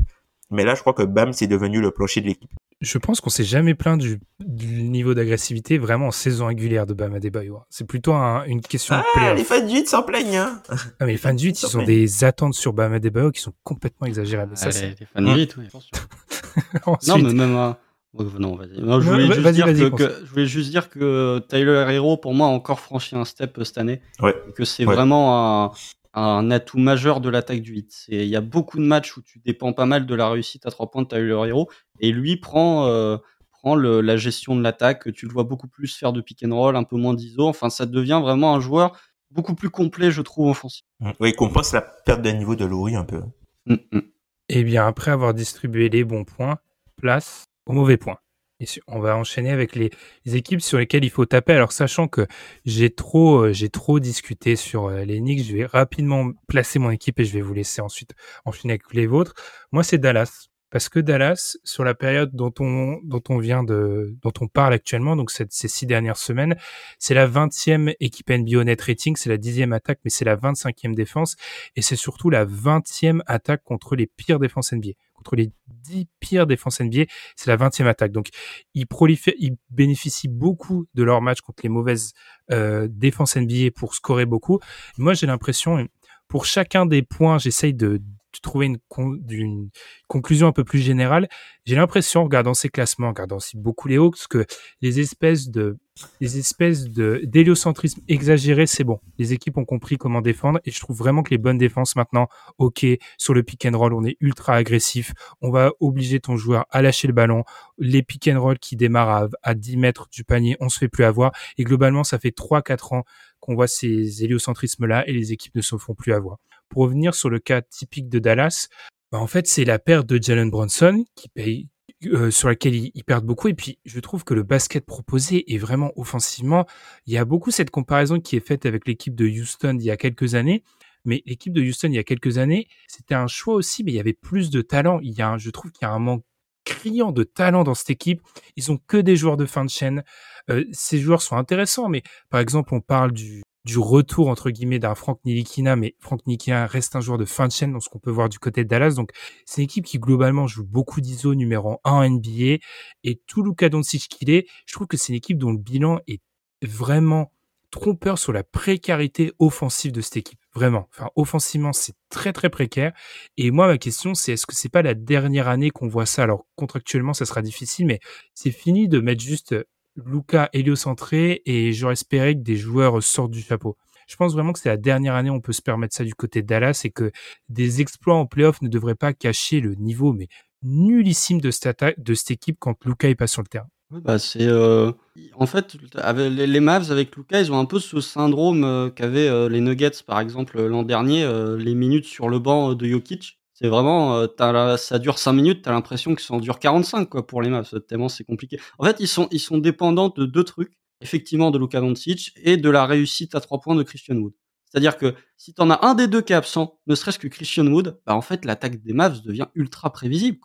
Mais là, je crois que Bam, c'est devenu le plancher de l'équipe. Je pense qu'on s'est jamais plaint du, niveau d'agressivité vraiment en saison régulière de Bam Adebayo. C'est plutôt une question ah, les fans du 8 s'en plaignent. Hein. Ah, mais les fans du 8, ils, ont des attentes sur Bam Adebayo qui sont complètement exagérées. ça, les, les, fans du 8, oui, non, mais même... Euh, non, vas-y. je, voulais juste dire que, je voulais juste dire que Tyler Hero, pour moi, a encore franchi un step cette année. Ouais. Et que c'est vraiment un, un atout majeur de l'attaque du 8. Il y a beaucoup de matchs où tu dépends pas mal de la réussite à trois points de Tyler Hero et lui prend euh, prend le, la gestion de l'attaque. Tu le vois beaucoup plus faire de pick and roll, un peu moins d'ISO. Enfin, ça devient vraiment un joueur beaucoup plus complet, je trouve, offensif. Mmh. Oui, il compense la perte de niveau de Laurie un peu. Mmh, mmh. Eh bien, après avoir distribué les bons points, place aux mauvais points on va enchaîner avec les, équipes sur lesquelles il faut taper. Alors, sachant que j'ai trop, euh, trop discuté sur euh, les Knicks, je vais rapidement placer mon équipe et je vais vous laisser ensuite enchaîner avec les vôtres. Moi, c'est Dallas. Parce que Dallas, sur la période dont on, vient de, dont on parle actuellement, donc ces six dernières semaines, c'est la 20e équipe NBA net rating, c'est la dixième attaque, mais c'est la 25e défense, et c'est surtout la 20e attaque contre les pires défenses NBA contre les 10 pires défenses NBA, c'est la 20e attaque. Donc, ils, prolifèrent, ils bénéficient beaucoup de leur match contre les mauvaises euh, défenses NBA pour scorer beaucoup. Moi, j'ai l'impression, pour chacun des points, j'essaye de, trouver une, une, conclusion un peu plus générale. J'ai l'impression, regardant ces classements, en regardant aussi beaucoup les Hawks, que les espèces de les espèces de d'héliocentrisme exagéré, c'est bon. Les équipes ont compris comment défendre et je trouve vraiment que les bonnes défenses maintenant, ok, sur le pick and roll, on est ultra agressif, on va obliger ton joueur à lâcher le ballon. Les pick and roll qui démarrent à, à 10 mètres du panier, on se fait plus avoir et globalement, ça fait 3-4 ans qu'on voit ces héliocentrismes-là et les équipes ne se font plus avoir. Pour revenir sur le cas typique de Dallas, bah, en fait, c'est la perte de Jalen Bronson qui paye euh, sur laquelle ils, perdent beaucoup. Et puis, je trouve que le basket proposé est vraiment offensivement. Il y a beaucoup cette comparaison qui est faite avec l'équipe de Houston il y a quelques années. Mais l'équipe de Houston il y a quelques années, c'était un choix aussi, mais il y avait plus de talent. Il y a, je trouve qu'il y a un manque criant de talent dans cette équipe. Ils ont que des joueurs de fin de chaîne. Euh, ces joueurs sont intéressants, mais par exemple, on parle du, du retour entre guillemets d'un Frank Nilikina, mais Frank Nilikina reste un joueur de fin de chaîne dans ce qu'on peut voir du côté de Dallas. Donc c'est une équipe qui globalement joue beaucoup d'ISO numéro 1 en NBA et tout Luka Doncic qu'il est, je trouve que c'est une équipe dont le bilan est vraiment trompeur sur la précarité offensive de cette équipe. Vraiment. Enfin, offensivement, c'est très très précaire. Et moi, ma question, c'est est-ce que c'est pas la dernière année qu'on voit ça? Alors, contractuellement, ça sera difficile, mais c'est fini de mettre juste Luca héliocentré et j'aurais espéré que des joueurs sortent du chapeau. Je pense vraiment que c'est la dernière année où on peut se permettre ça du côté Dallas et que des exploits en playoff ne devraient pas cacher le niveau mais nullissime de cette, de cette équipe quand Luca est pas sur le terrain. Bah euh, en fait les Mavs avec Luca ils ont un peu ce syndrome euh, qu'avaient euh, les Nuggets par exemple l'an dernier les minutes sur le banc de Jokic c'est vraiment, euh, ça dure 5 minutes, tu as l'impression que ça en dure 45 quoi, pour les Mavs, tellement c'est compliqué. En fait, ils sont, dépendants de deux trucs, effectivement de Luka Doncic et de la réussite à 3 points de Christian Wood. C'est-à-dire que si tu en as un des deux qui est absent, ne serait-ce que Christian Wood, bah en fait l'attaque des Mavs devient ultra prévisible.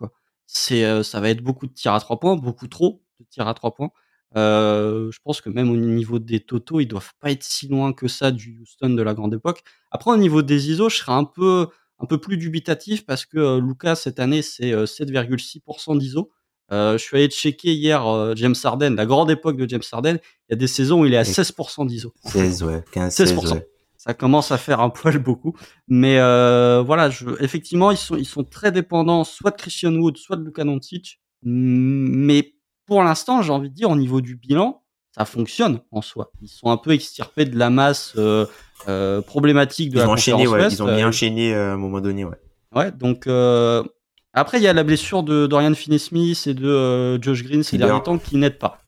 Euh, ça va être beaucoup de tirs à 3 points, beaucoup trop de tirs à 3 points. Euh, je pense que même au niveau des totaux, ils doivent pas être si loin que ça du Houston de la grande époque. Après, au niveau des ISO, je serais un peu un peu plus dubitatif parce que Lucas cette année c'est 7,6% euh, d'ISO. Je suis allé checker hier James Harden, la grande époque de James Harden. Il y a des saisons où il est à 16% d'ISO. 16, ouais, 15, 16%. ça commence à faire un poil beaucoup. Mais euh, voilà, je, effectivement, ils sont, ils sont très dépendants soit de Christian Wood, soit de Luka Doncic. Mais pour l'instant, j'ai envie de dire, au niveau du bilan, ça fonctionne en soi. Ils sont un peu extirpés de la masse euh, euh, problématique de ils la ont enchaîné, ouais. Ils ont bien enchaîné à un moment donné, ouais. Ouais, donc après, il y a la blessure de Dorian Finney-Smith et de Josh Green ces derniers temps qui n'aident pas.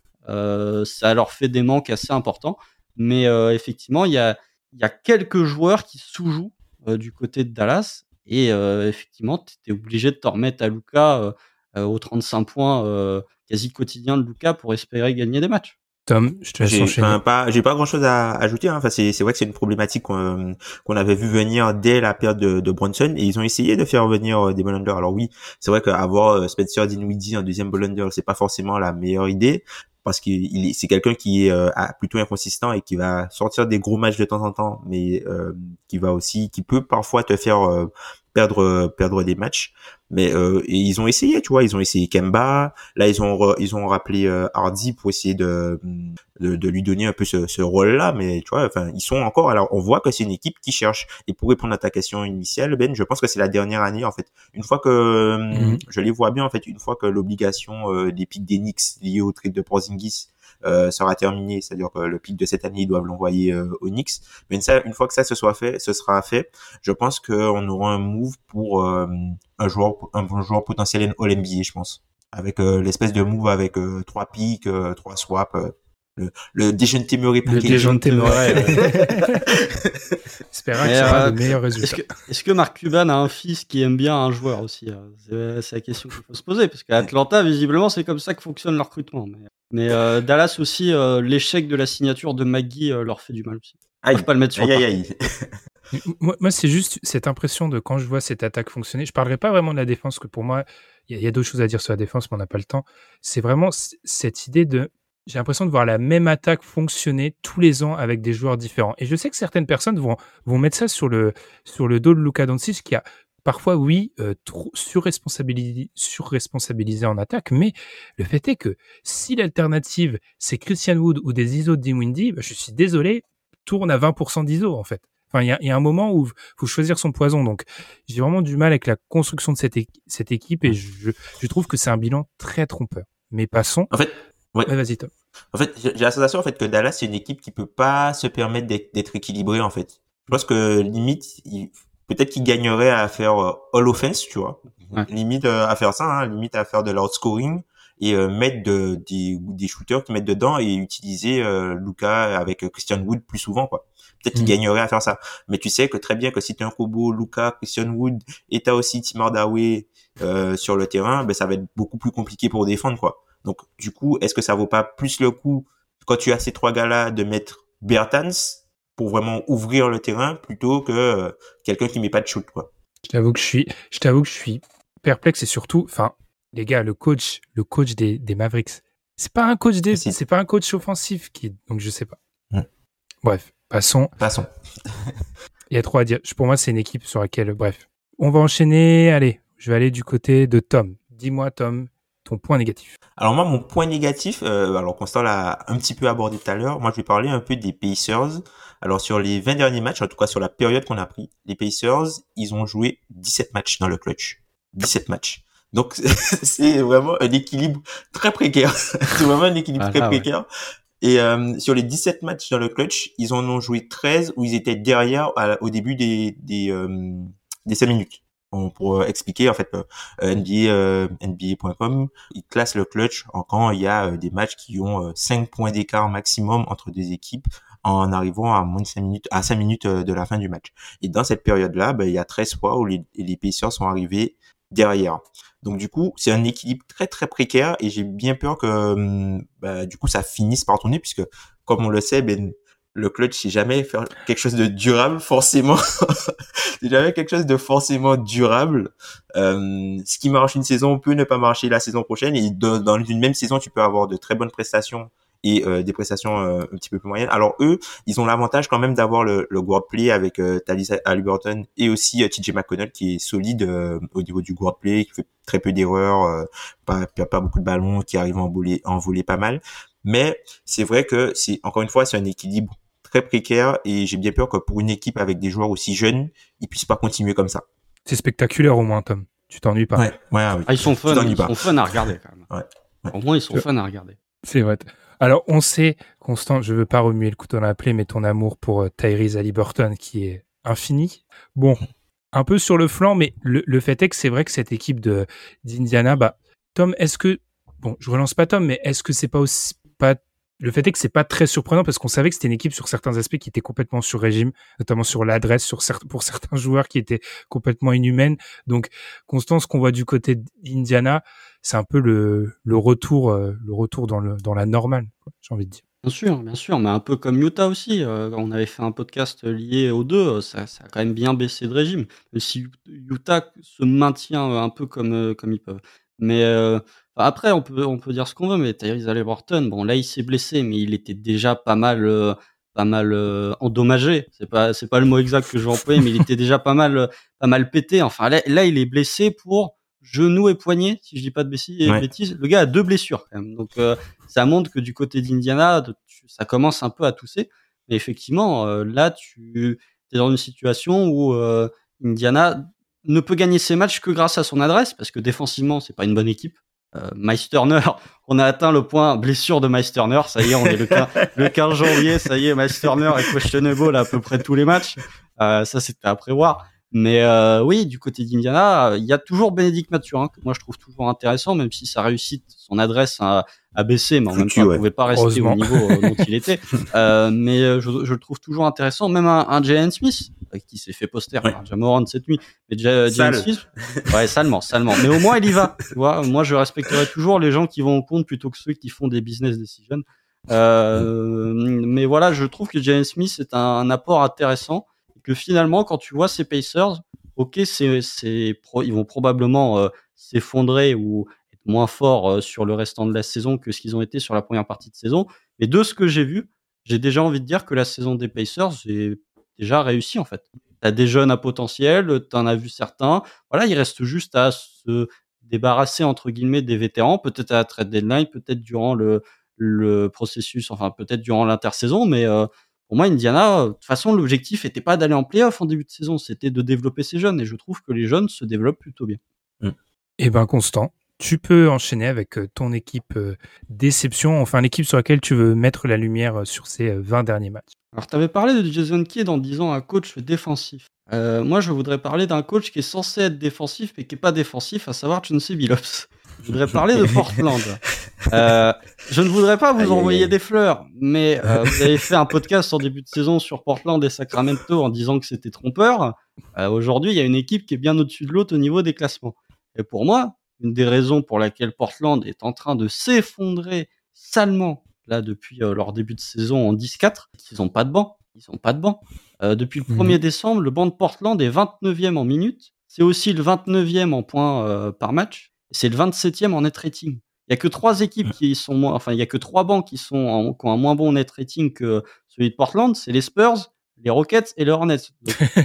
ça leur fait des manques assez importants. Mais effectivement, il y a, il y a quelques joueurs qui sous-jouent euh, du côté de Dallas. Et euh, effectivement, tu étais obligé de te remettre à Luca euh, aux 35 points quasi quotidiens de Luca pour espérer gagner des matchs. Tom, je te laisse j'ai, enchaîner. pas, j'ai pas grand chose à ajouter. Hein. Enfin, c'est, c'est vrai que c'est une problématique qu'on, qu'on avait vu venir dès la perte de, de Brunson et ils ont essayé de faire venir des ball Alors oui, c'est vrai qu'avoir Spencer Dinwiddie en deuxième ball c'est pas forcément la meilleure idée parce qu'il c'est quelqu'un qui est euh, plutôt inconsistant et qui va sortir des gros matchs de temps en temps, mais euh, qui va aussi, qui peut parfois te faire euh, perdre perdre des matchs. Mais euh, ils ont essayé, tu vois, ils ont essayé Kemba. Là, ils ont ils ont rappelé euh, Hardy pour essayer de, de, de lui donner un peu ce, ce rôle-là. Mais tu vois, enfin, ils sont encore. Alors, on voit que c'est une équipe qui cherche. Et pour répondre à ta question initiale, Ben, je pense que c'est la dernière année en fait. Une fois que mhm. je les vois bien en fait, une fois que l'obligation euh, des pics d'Enix liés au trade de Porzingis sera terminé, c'est-à-dire que le pic de cette année, ils doivent l'envoyer euh, au Knicks. Mais une, fois que ça se soit fait, ce sera fait, je pense qu'on aura un move pour euh, un joueur, un joueur potentiel All NBA, je pense, avec euh, l'espèce de move avec trois pics, trois swaps. Le, le déjeuner Murray Le déjeuner Murray. Espérons que ça le meilleur résultat. Est-ce que, est que, Mark Cuban a un fils qui aime bien un joueur aussi C'est la question qu'il faut se poser, parce qu'à Atlanta, visiblement, c'est comme ça que fonctionne le recrutement. Mais... Mais euh, Dallas aussi, euh, l'échec de la signature de McGee euh, leur fait du mal aussi. Ils peuvent pas le mettre sur aïe, aïe, moi, moi c'est juste cette impression de quand je vois cette attaque fonctionner. Je parlerai pas vraiment de la défense, que pour moi, il y a, a d'autres choses à dire sur la défense, mais on n'a pas le temps. C'est vraiment cette idée de. J'ai l'impression de voir la même attaque fonctionner tous les ans avec des joueurs différents. Et je sais que certaines personnes vont, vont mettre ça sur le, sur le dos de Luka Doncic, qui a parfois, oui, euh, surresponsabilisé, surresponsabilisé en attaque, mais le fait est que si l'alternative, c'est Christian Wood ou des ISO de Dinwiddie, bah, je suis désolé, tourne à 20% d'ISO, en fait. Enfin, il y a, y a, un moment où faut choisir son poison. Donc, j'ai vraiment du mal avec la construction de cette, cette équipe et je, je trouve que c'est un bilan très trompeur. Mais passons. En fait, ouais. vas-y, Tom. En fait, j'ai la sensation en fait que Dallas c'est une équipe qui peut pas se permettre d'être équilibrée en fait. Je pense que limite, il, peut-être qu'ils gagneraient à faire euh, all offense, tu vois. Limite euh, à faire ça, hein, limite à faire de l'outscoring et euh, mettre de, des, des shooters qui mettent dedans et utiliser euh, Luca avec Christian Wood plus souvent quoi. Peut-être qu'ils mm. gagneraient à faire ça. Mais tu sais que très bien que si tu as un combo Luca, Christian Wood et t'as aussi Tim Hardaway euh, sur le terrain, ben ça va être beaucoup plus compliqué pour défendre quoi. Donc du coup, est-ce que ça vaut pas plus le coup quand tu as ces trois gars-là de mettre Bertans pour vraiment ouvrir le terrain plutôt que euh, quelqu'un qui met pas de shoot quoi? Je t'avoue que je suis je t'avoue que je suis perplexe et surtout enfin les gars le coach le coach des, des Mavericks c'est pas un coach des c'est pas un coach offensif qui donc je sais pas. Bref, passons. Passons. Il y a trop à dire. Pour moi, c'est une équipe sur laquelle bref. On va enchaîner. Allez, je vais aller du côté de Tom. Dis-moi Tom, ton point négatif Alors moi, mon point négatif, euh, alors Constant l'a un petit peu abordé tout à l'heure, moi je vais parler un peu des Pacers. Alors sur les 20 derniers matchs, en tout cas sur la période qu'on a pris, les Pacers, ils ont joué 17 matchs dans le clutch. 17 matchs. Donc c'est vraiment un équilibre très précaire. c'est vraiment un équilibre ah, très précaire. Et euh, sur les 17 matchs dans le clutch, ils en ont joué 13 où ils étaient derrière au début des des, euh, des 5 minutes pour expliquer en fait euh, NBA euh, NBA.com il classe le clutch en quand il y a euh, des matchs qui ont 5 points d'écart maximum entre deux équipes en arrivant à moins de 5 minutes à 5 minutes de la fin du match. Et dans cette période-là, ben, il y a 13 fois où les, les sont arrivés derrière. Donc du coup, c'est un équilibre très très précaire et j'ai bien peur que ben, du coup ça finisse par tourner puisque comme on le sait, ben le clutch, c'est jamais faire quelque chose de durable, forcément. c'est jamais quelque chose de forcément durable. Euh, ce qui marche une saison peut ne pas marcher la saison prochaine. Et dans, une même saison, tu peux avoir de très bonnes prestations et euh, des prestations euh, un petit peu plus moyennes. Alors eux, ils ont l'avantage quand même d'avoir le, le play avec euh, Thalys Halliburton et aussi TJ McConnell qui est solide au niveau du guard play, qui fait très peu d'erreurs, pas, pas beaucoup de ballons, qui arrive à en voler, en voler pas mal. Mais c'est vrai que c'est encore une fois c'est un équilibre très précaire et j'ai bien peur que pour une équipe avec des joueurs aussi jeunes, ils puissent pas continuer comme ça. C'est spectaculaire au moins, Tom. Tu t'ennuies pas. Ouais, ouais, ah, ils sont fun, ils sont fun à regarder quand même. Ouais. Au moins, ils sont fun à regarder. C'est vrai. Alors, on sait, Constant, je veux pas remuer le couteau dans la plaie, mais ton amour pour euh, Tyrese Halliburton qui est infini. Bon, un peu sur le flanc, mais le, fait est que c'est vrai que cette équipe de d'Indiana, bah, Tom, est-ce que, bon, je relance pas Tom, mais est-ce que c'est pas aussi le fait est que c'est pas très surprenant parce qu'on savait que c'était une équipe sur certains aspects qui était complètement sur régime, notamment sur l'adresse, pour certains joueurs qui étaient complètement inhumaines. Donc, Constance, qu'on voit du côté d'Indiana, c'est un peu le, retour, euh, le retour dans la normale, j'ai envie de dire. Bien sûr, bien sûr, mais un peu comme Utah aussi. Euh, on avait fait un podcast lié aux deux, euh, ça, a quand même bien baissé de régime. si Utah se maintient un peu comme, comme ils peuvent. Mais après, on peut, on peut dire ce qu'on veut, mais Tyrese Halliburton, bon là il s'est blessé, mais il était déjà pas mal, pas mal endommagé. C'est pas, c'est pas le mot exact que je vais employer, mais il était déjà pas mal, pas mal pété. Enfin là, là, il est blessé pour genou et poignet, si je dis pas de bêtises. Le gars a deux blessures quand même. Donc euh, ça montre que du côté d'Indiana, ça commence un peu à tousser. Mais effectivement, euh, là, tu es dans une situation où euh, Indiana ne peut gagner ses matchs que grâce à son adresse, parce que défensivement, c'est pas une bonne équipe. Euh, Turner, on a atteint le point blessure de Turner. Ça y est, on est le 15, le 15 janvier. Ça y est, Turner est questionable à peu près tous les matchs. ça, c'était à prévoir. Mais euh, oui, du côté d'Indiana, il y a toujours Bénédicte Mathurin que moi je trouve toujours intéressant, même si sa réussite, son adresse a, a baissé, mais en même temps, il pouvait pas rester au niveau euh, dont il était. Euh, mais euh, je, je, le trouve toujours intéressant, même un, un Jalen Smith qui s'est fait poster ouais. par Jamoran cette nuit. Mais Jalen Smith, ouais, salement, salement. Mais au moins il y va. Tu vois, moi je respecterai toujours les gens qui vont au compte plutôt que ceux qui font des business decisions. Euh, mais voilà, je trouve que Jalen Smith est un, un apport intéressant que finalement, quand tu vois ces Pacers, ok, c'est, ils vont probablement euh, s'effondrer ou être moins forts euh, sur le restant de la saison que ce qu'ils ont été sur la première partie de saison. Mais de ce que j'ai vu, j'ai déjà envie de dire que la saison des Pacers est déjà réussie en fait. T'as des jeunes à potentiel, t'en as vu certains. Voilà, il reste juste à se débarrasser entre guillemets des vétérans, peut-être à la trade deadline, peut-être durant le, le processus, enfin peut-être durant l'intersaison, mais euh, pour moi, Indiana, de toute façon, l'objectif n'était pas d'aller en playoff en début de saison, c'était de développer ces jeunes. Et je trouve que les jeunes se développent plutôt bien. Mm. Eh ben, Constant, tu peux enchaîner avec euh, ton équipe euh, déception, enfin l'équipe sur laquelle tu veux mettre la lumière euh, sur ces 20 derniers matchs. Alors, tu avais parlé de Jason Kidd en disant un coach défensif. moi, je voudrais parler d'un coach qui est censé être défensif, mais qui n'est pas défensif, à savoir Chauncey Billups. Je voudrais parler de Portland. Euh, je ne voudrais pas vous envoyer des fleurs, mais euh, vous avez fait un podcast en début de saison sur Portland et Sacramento en disant que c'était trompeur. Euh, Aujourd'hui, il y a une équipe qui est bien au-dessus de l'autre au niveau des classements. Et pour moi, une des raisons pour laquelle Portland est en train de s'effondrer salement là depuis leur début de saison en 10-4, ils n'ont pas de banc. Ils n'ont pas de banc. Depuis le 1er mhm. décembre, le banc de Portland est 29e en minutes. C'est aussi le 29e en points par match c'est le 27e en net rating. Il y a que trois équipes qui sont moins, enfin, il y a que trois bancs qui sont en, qui ont un moins bon net rating que celui de Portland. C'est les Spurs, les Rockets et les Hornets.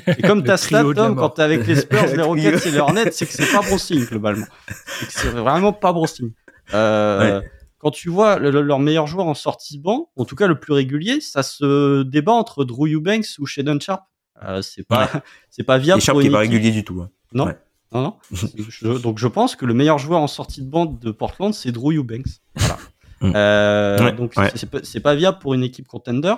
et comme ta stat, Tom, quand t'es avec les Spurs, les Rockets et les Hornets, c'est que c'est pas bon signe, globalement. C'est vraiment pas bon signe. Euh, Quand tu vois leur meilleur joueur en sortie de banc, en tout cas le plus régulier, ça se débat entre Drew Eubanks ou Shadon Sharp. Euh, c'est pas, c'est pas viable. Et Sharp qui est pas régulier du tout. Hein. Non. Non, donc je pense que le meilleur joueur en sortie de bande de Portland, c'est Drew Eubanks. Voilà. Mm. euh, donc c'est pas viable pour une équipe contender.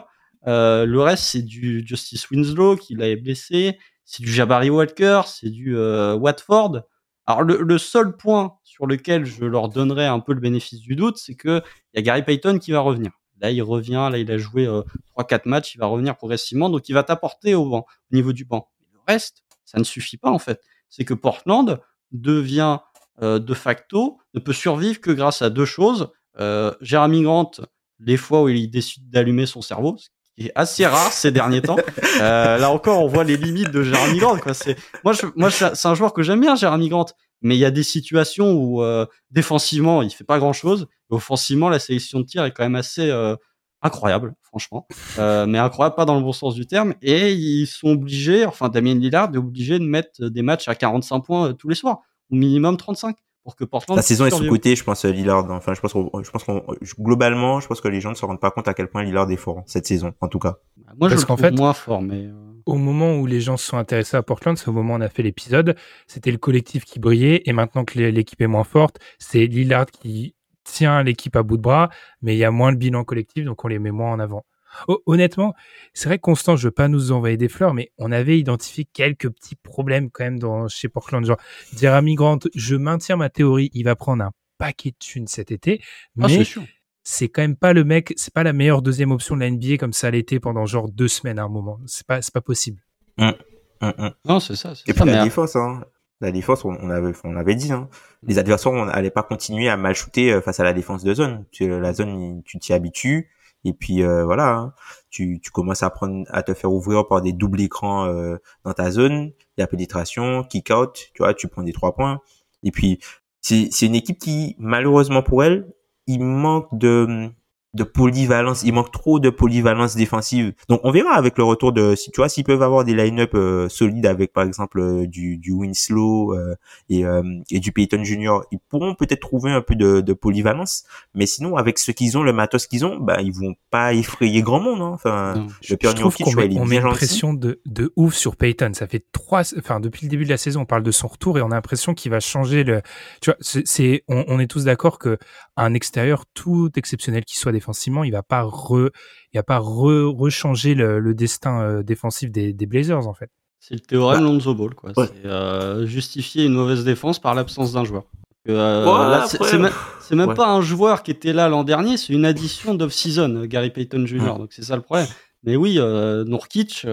Euh, le reste, c'est du Justice Winslow qui l'avait blessé, c'est du Jabari Walker, c'est du euh, Watford. Alors le, le, seul point sur lequel je leur donnerais un peu le bénéfice du doute, c'est que il y a Gary Payton qui va revenir. Là, il revient, là, il a joué euh, 3-4 matchs, il va revenir progressivement, donc il va t'apporter au, au niveau du banc. Le reste, ça ne suffit pas en fait c'est que Portland devient euh, de facto, ne peut survivre que grâce à deux choses. Euh, Jeremy Grant, les fois où il décide d'allumer son cerveau, ce qui est assez rare ces derniers temps. Euh, là encore, on voit les limites de Jeremy Grant. Quoi. C'est, moi, je, moi, c'est un joueur que j'aime bien, Jeremy Grant. Mais il y a des situations où euh, défensivement, il fait pas grand-chose. Offensivement, la sélection de tir est quand même assez euh, incroyable, franchement. Euh, mais incroyable, pas dans le bon sens du terme. Et ils sont obligés, enfin Damien Lillard est obligé de mettre des matchs à 45 points euh, tous les soirs, au minimum 35, pour que Portland. La saison est sous survive. côté, je pense Lillard. Enfin, je pense, qu'on- je pense qu'on globalement, je pense que les gens ne se rendent pas compte à quel point Lillard est fort cette saison, en tout cas. Moi, je Parce le qu'en trouve fait- moins fort, mais. euh, Au moment où les gens se sont intéressés à Portland, c'est au moment où on a fait l'épisode, c'était le collectif qui brillait, et maintenant que l'é- l'équipe est moins forte, c'est Lillard qui tient l'équipe à bout de bras, mais il y a moins le bilan collectif, donc on les met moins en avant. Ho- Honnêtement, c'est vrai que Constant, je veux pas nous envoyer des fleurs, mais on avait identifié quelques petits problèmes quand même dans, chez Portland. Genre, Jeremy Grant, je maintiens ma théorie, il va prendre un paquet de thunes cet été, Ah, c'est mais c'est quand même pas le mec, c'est pas la meilleure deuxième option de la NBA comme ça l'était pendant genre deux semaines à un moment. C'est pas, c'est pas possible. Hum. Non, c'est ça. c'est Et puis la défense, hein. La défense, on, on avait, on l'avait dit, hein. Les adversaires, on allait pas continuer à mal shooter euh, face à la défense de zone. Tu- La zone, tu t'y habitues. Et puis euh, voilà, hein. tu, tu commences à prendre, à te faire ouvrir par des doubles écrans euh, dans ta zone. Il y a pénétration, kick out, tu vois, tu prends des trois points. Et puis c'est c'est une équipe qui, malheureusement pour elle, il manque de de polyvalence, il manque trop de polyvalence défensive. Donc on verra avec le retour de si tu vois s'ils peuvent avoir des line-up euh, solides avec par exemple euh, du du Winslow euh, et euh, et du Peyton Junior, ils pourront peut-être trouver un peu de, de polyvalence, mais sinon avec ce qu'ils ont, le matos qu'ils ont, bah ils vont pas effrayer grand monde hein. Enfin, Non. le Pierre je trouve Nurkic, qu'on ouais, met, il on met une pression de, de ouf sur Peyton. Ça fait trois, enfin depuis le début de la saison, on parle de son retour et on a l'impression qu'il va changer le. Tu vois, c'est, c'est- on, on est tous d'accord que un extérieur tout exceptionnel qu'il soit défensivement, il va pas re, il va pas re, rechanger le, le destin euh, défensif des, des Blazers en fait. C'est le théorème Bah, Lonzo Ball, quoi. ouais. C'est euh, justifier une mauvaise défense par l'absence d'un joueur. Euh, Ouais, là, c'est même, c'est même ouais. pas un joueur qui était là l'an dernier, c'est une addition d'off-season, euh, Gary Payton Jr. Donc c'est ça le problème. Mais oui, euh, Nourkic,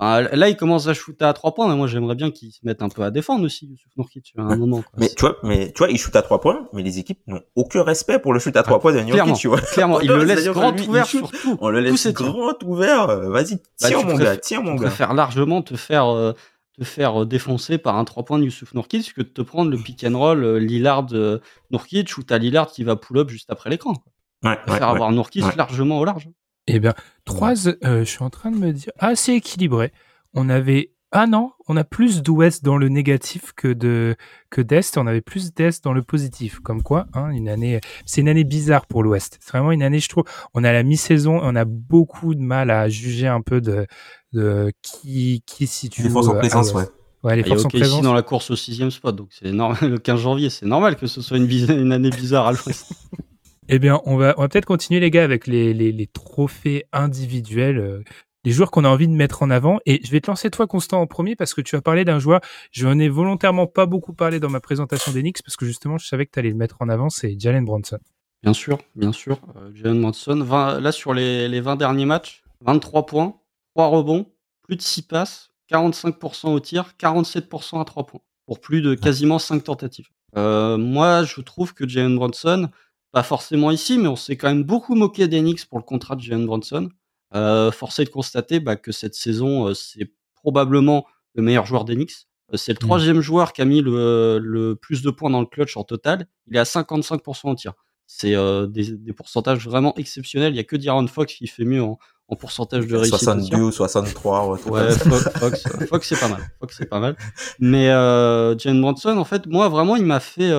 là il commence à shooter à trois points, mais moi j'aimerais bien qu'il se mette un peu à défendre aussi, Youssouf Nourkic, à un moment. Quoi. Mais tu vois, mais tu vois, il shoot à trois points, mais les équipes n'ont aucun respect pour le shoot à trois points de clairement, tu vois. clairement, il le laisse grand lui, ouvert sur tout. On le laisse tirs. grand ouvert. Vas-y, Bah, tiens tu mon gars, tiens mon Je gars. préfère largement te faire euh, te faire euh, défoncer par un 3 points de Youssouf Nourkic que de te prendre le pick and roll euh, Lillard euh, Nourkic où t'as Lillard qui va pull up juste après l'écran. Ouais, Je ouais, préfère ouais. avoir Nourkic Ouais. largement au large. Eh bien, trois, euh, je suis en train de me dire, ah, c'est équilibré. On avait, ah non, on a plus d'Ouest dans le négatif que de, que d'Est. On avait plus d'Est dans le positif. Comme quoi, hein, une année, c'est une année bizarre pour l'Ouest. C'est vraiment une année, je trouve. On a la mi-saison, on a beaucoup de mal à juger un peu de, de qui, qui se situe. Les forces en présence, ouais. Ouais, les Il y a forces en présence. dans la course au sixième spot, donc c'est normal. Le 15 janvier, c'est normal que ce soit une, une année bizarre à l'Ouest. Eh bien, on va, peut-être continuer, les gars, avec les, trophées individuels, euh, les joueurs qu'on a envie de mettre en avant. Et je vais te lancer toi, Constant, en premier, parce que tu as parlé d'un joueur. Je n'en ai volontairement pas beaucoup parlé dans ma présentation Knicks, parce que justement, je savais que tu allais le mettre en avant, c'est Jalen Bronson. Bien sûr, bien sûr. Euh, Jalen Brunson, 20 là sur les, les 20 derniers matchs, 23 points, 3 rebonds, plus de 6 passes, 45% au tir, 47% à 3 points, pour plus de quasiment 5 tentatives. Euh, moi, je trouve que Jalen Brunson, pas forcément ici, mais on s'est quand même beaucoup moqué d'Enix pour le contrat de Jalen Brunson. Euh, forcé de constater bah, que cette saison, euh, c'est probablement le meilleur joueur d'Enix. Euh, c'est le Mm. troisième joueur qui a mis le, le plus de points dans le clutch en total. Il est à 55% au tir. C'est des, des pourcentages vraiment exceptionnels. Il y a que D'Aaron Fox qui fait mieux en, en pourcentage de réussite. au tir. 62 ou 63. Ouais, Ouais, Fox, Fox, c'est pas mal. Fox, c'est pas mal. Mais Jalen Brunson, en fait, moi, vraiment, il m'a fait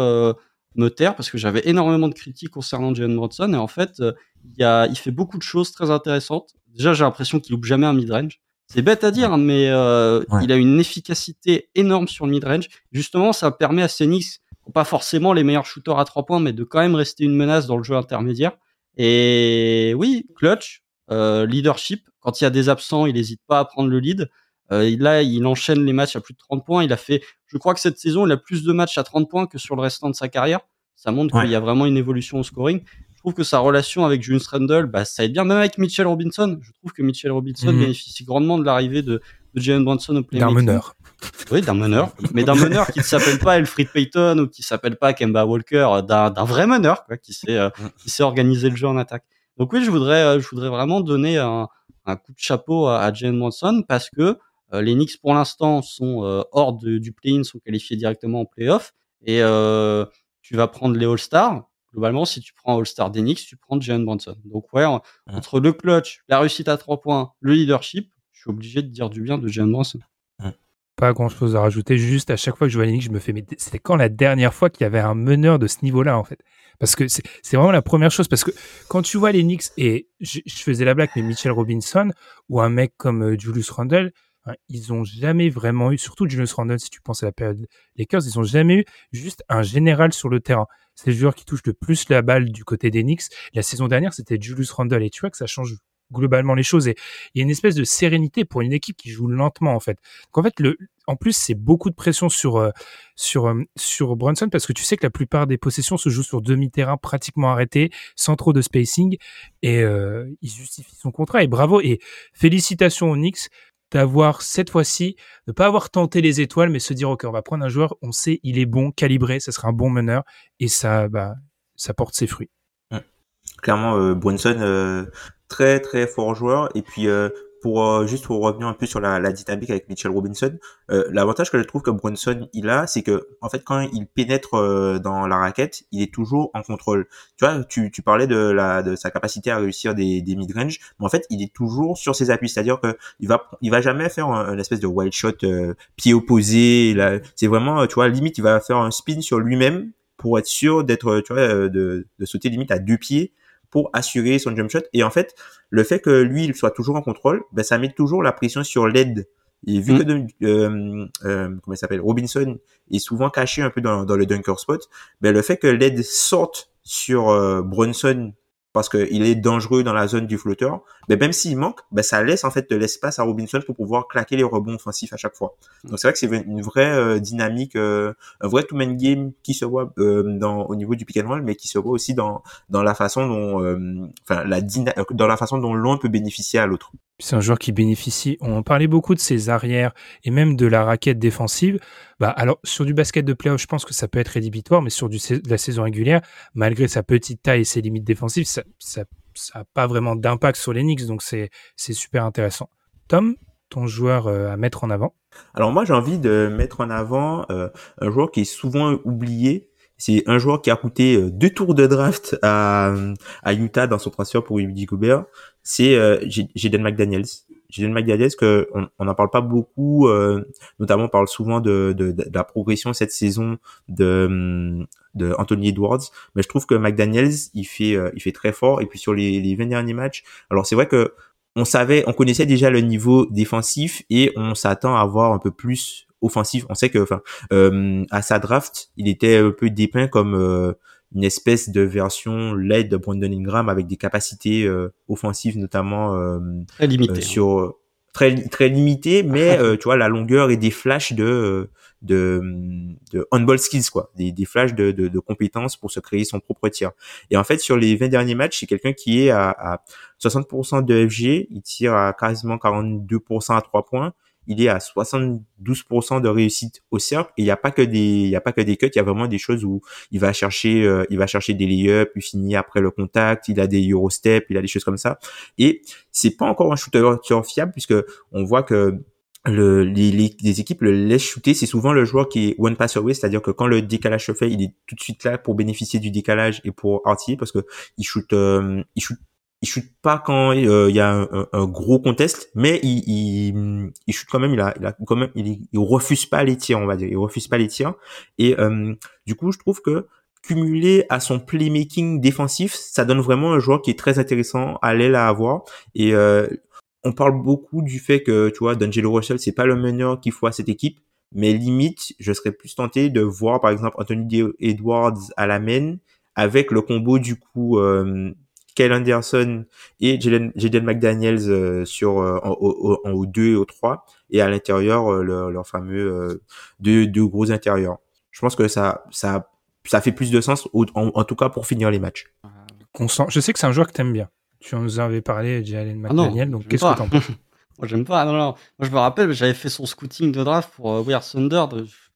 me taire parce que j'avais énormément de critiques concernant Jalen Brunson. Et en fait, euh, il, y a, il fait beaucoup de choses très intéressantes. Déjà, j'ai l'impression qu'il loupe jamais un mid-range. C'est bête à dire, mais euh, Ouais. il a une efficacité énorme sur le mid-range. Justement, ça permet à Phoenix, pas forcément les meilleurs shooters à trois points, mais de quand même rester une menace dans le jeu intermédiaire. Et oui, clutch, euh, leadership. Quand il y a des absents, il n'hésite pas à prendre le lead. Euh, il- là, il enchaîne les matchs à plus de 30 points. Il a fait, je crois que cette saison, il a plus de matchs à 30 points que sur le restant de sa carrière. Ça montre Ouais. qu'il y a vraiment une évolution au scoring. Je trouve que sa relation avec Julius Randle, bah, ça aide bien, même avec Mitchell Robinson. Je trouve que Mitchell Robinson Mhm. bénéficie grandement de l'arrivée de, de Jalen Brunson au D'un playmaking. meneur. Oui, d'un meneur. Mais d'un meneur qui ne s'appelle pas Elfrid Payton ou qui s'appelle pas Kemba Walker, euh, d'un d'un vrai meneur, quoi, qui sait, euh, qui sait organiser le jeu en attaque. Donc oui, je voudrais, euh, je voudrais vraiment donner un, un coup de chapeau à, à Jalen Brunson parce que les Knicks pour l'instant sont euh, hors de- du play-in, sont qualifiés directement en play-off et euh, tu vas prendre les All-Stars. Globalement, si tu prends All-Star des Knicks, tu prends Jalen Brunson. Donc ouais, en- entre le clutch, la réussite à trois points, le leadership, je suis obligé de dire du bien de Jalen Brunson. Pas grand chose à rajouter. Juste à chaque fois que je vois les Knicks, je me fais, mais c'était quand la dernière fois qu'il y avait un meneur de ce niveau-là, en fait? Parce que c'est vraiment la première chose. Parce que quand tu vois les Knicks, et je, faisais la blague, mais Mitchell Robinson ou un mec comme euh, Julius Randle, hein, ils ont jamais vraiment eu, surtout Julius Randle, si tu penses à la période Lakers, ils ont jamais eu juste un général sur le terrain. C'est le joueur qui touche le plus la balle du côté des Knicks. La saison dernière, c'était Julius Randle. Et tu vois que ça change globalement les choses et il y a une espèce de sérénité pour une équipe qui joue lentement en fait. En fait le en plus c'est beaucoup de pression sur euh, sur euh, sur Brunson parce que tu sais que la plupart des possessions se jouent sur demi-terrain pratiquement arrêté sans trop de spacing et euh, il justifie son contrat et bravo et félicitations aux Knicks d'avoir cette fois-ci ne pas avoir tenté les étoiles mais se dire OK on va prendre un joueur on sait il est bon calibré ça sera un bon meneur et ça bah ça porte ses fruits clairement Brunson très très fort joueur. Et puis euh, pour euh, juste pour revenir un peu sur la, la dynamique avec Mitchell Robinson, euh, l'avantage que je trouve que Brunson il a, c'est que en fait quand il pénètre dans la raquette, il est toujours en contrôle. Tu vois, tu, tu parlais de la de sa capacité à réussir des, des mid range, mais en fait il est toujours sur ses appuis, c'est-à-dire que il va il va jamais faire un, une espèce de wild shot pied opposé. C'est vraiment tu vois limite il va faire un spin sur lui-même pour être sûr d'être tu vois de, de sauter limite à deux pieds pour assurer son jump shot. Et en fait, le fait que lui, il soit toujours en contrôle, ben, ça met toujours la pression sur l'aide. Et vu mm. que euh, euh, comment il s'appelle Robinson est souvent caché un peu dans, dans le dunker spot, ben le fait que l'aide sorte sur euh, Brunson parce qu'il est dangereux dans la zone du flotteur, mais même s'il manque, ben ça laisse en fait de l'espace à Robinson pour pouvoir claquer les rebonds offensifs à chaque fois. Donc c'est vrai que c'est une vraie euh, dynamique, euh, un vrai two-man game qui se voit euh, dans, au niveau du pick and roll, mais qui se voit aussi dans, dans la façon dont, enfin la dans la façon dont l'un peut bénéficier à l'autre. C'est un joueur qui bénéficie. On parlait beaucoup de ses arrières et même de la raquette défensive. Bah, alors, sur du basket de playoff, je pense que ça peut être rédhibitoire, mais sur la saison régulière, malgré sa petite taille et ses limites défensives, ça, ça, ça pas vraiment d'impact sur les Knicks, donc c'est, super intéressant. Tom, ton joueur euh, à mettre en avant? Alors moi, j'ai envie de mettre en avant euh, un joueur qui est souvent oublié, c'est un joueur qui a coûté euh, deux tours de draft à, à Utah dans son transfert pour Rudy Gobert. C'est euh, Jaden McDaniels. Jaden McDaniels que on n'en parle pas beaucoup, euh, notamment on parle souvent de, la progression cette saison de, de Anthony Edwards, mais je trouve que McDaniels il fait euh, il fait très fort et puis sur les, les 20 derniers matchs, alors c'est vrai que on savait, on connaissait déjà le niveau défensif et on s'attend à voir un peu plus offensif. On sait que, euh, à sa draft, il était un peu dépeint comme une espèce de version LED de Brandon Ingram avec des capacités euh, offensives notamment très limitées. Hein. sur très très limitées, mais tu vois la longueur et des flashs de de, de handball skills quoi, des, des flashs de, de, de, compétences pour se créer son propre tir. Et en fait sur les 20 derniers matchs, c'est quelqu'un qui est à, à 60% de FG, il tire à quasiment 42% à 3 points il est à 72% de réussite au cercle. Et il n'y a pas que des il y a pas que des cuts il y a vraiment des choses où il va chercher euh, il va chercher des layups il finit après le contact il a des eurostep il a des choses comme ça. Et c'est pas encore un shooter fiable puisque on voit que le, les, les, équipes le laissent shooter, c'est souvent le joueur qui est one pass away, c'est-à-dire que quand le décalage se fait, il est tout de suite là pour bénéficier du décalage et pour artiller parce que il shoot, euh, il shoot il shoot pas quand euh, il y a un, gros contest, mais il, il, quand même. Il a, quand même, refuse pas les tirs, on va dire. Il refuse pas les tirs. Et euh, du coup, je trouve que cumulé à son playmaking défensif, ça donne vraiment un joueur qui est très intéressant à l'aile à avoir. Et euh, on parle beaucoup du fait que, tu vois, D'Angelo Russell, c'est pas le meneur qu'il faut à cette équipe. Mais limite, je serais plus tenté de voir, par exemple, Anthony Edwards à la main avec le combo du coup Kyle Anderson et Jaden McDaniels euh, sur euh, en, en, haut 2 et au 3 et à l'intérieur euh, leur, fameux deux, deux gros intérieurs. Je pense que ça ça ça fait plus de sens en, tout cas pour finir les matchs. Je sais que c'est un joueur que t'aimes bien. Tu nous avais parlé Jalen ah McDaniels, donc qu'est-ce que t'en penses? Moi j'aime pas. Non, non. Moi je me rappelle, j'avais fait son scouting de draft pour euh, Weird Thunder.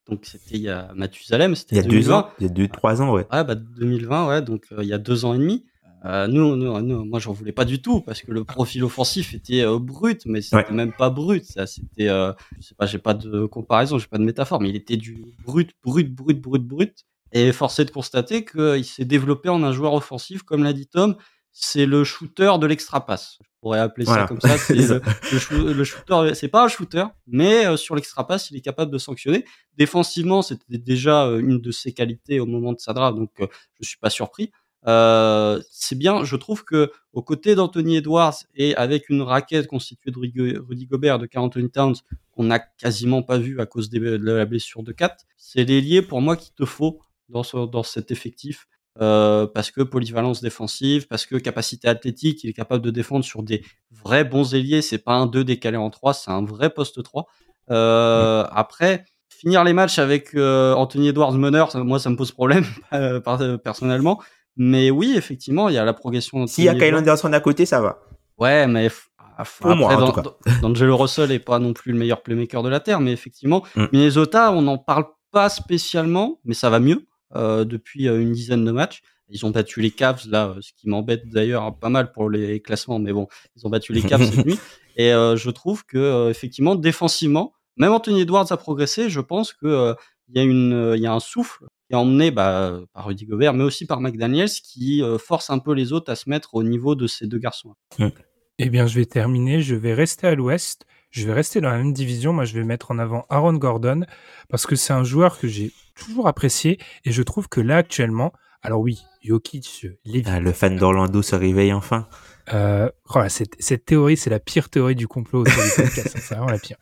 donc c'était il y a Mathusalem, c'était il y a 2020. deux ans, il y a deux trois ans ouais. Ouais bah 2020 ouais donc il y a deux ans et demi. Euh, nous, nous, nous, moi, j'en voulais pas du tout parce que le profil offensif était euh, brut, mais c'était même pas brut. Ça, c'était, euh, je sais pas, j'ai pas de comparaison, j'ai pas de métaphore, mais il était du brut, brut, brut, brut, brut. Et forcé de constater qu'il s'est développé en un joueur offensif, comme l'a dit Tom. c'est le shooter de l'extra pass. Je pourrais appeler ça comme ça. C'est le, shooter, c'est pas un shooter, mais euh, sur l'extra pass, il est capable de sanctionner. Défensivement, c'était déjà euh, une de ses qualités au moment de sa draft, donc je suis pas surpris. C'est bien, je trouve que aux côtés d'Anthony Edwards et avec une raquette constituée de Rudy Gobert, de Carl Towns, qu'on n'a quasiment pas vu à cause de la blessure de 4, c'est l'ailier pour moi qu'il te faut dans, dans cet effectif euh, parce que polyvalence défensive, parce que capacité athlétique, il est capable de défendre sur des vrais bons ailiers. C'est pas un 2 décalé en 3, c'est un vrai poste 3. Euh, après, finir les matchs avec euh, Anthony Edwards meneur, moi ça me pose problème personnellement. Mais oui, effectivement, il y a la progression. S'il y a Kyle Anderson à côté, ça va. Ouais, mais Pour moi, en tout cas. D'Angelo Russell est pas non plus le meilleur playmaker de la terre, mais effectivement, mm. Minnesota, on n'en parle pas spécialement, mais ça va mieux. Euh, depuis euh, une dizaine de matchs. Ils ont battu les Cavs là, euh, ce qui m'embête d'ailleurs pas mal pour les classements, mais bon, ils ont battu les Cavs cette nuit. Et je trouve que effectivement défensivement, même Anthony Edwards a progressé. Je pense que il y a une, il y a un souffle qui est emmené bah, par Rudy Gobert, mais aussi par McDaniels, qui force un peu les autres à se mettre au niveau de ces deux garçons. Eh bien, je vais terminer. Je vais rester à l'Ouest. Je vais rester dans la même division. Moi, je vais mettre en avant Aaron Gordon parce que c'est un joueur que j'ai toujours apprécié et je trouve que là, actuellement, alors oui, Jokic, ah, le fan d'Orlando se réveille enfin. Euh, oh cette, cette, théorie, c'est la pire théorie du complot c'est vraiment la pire.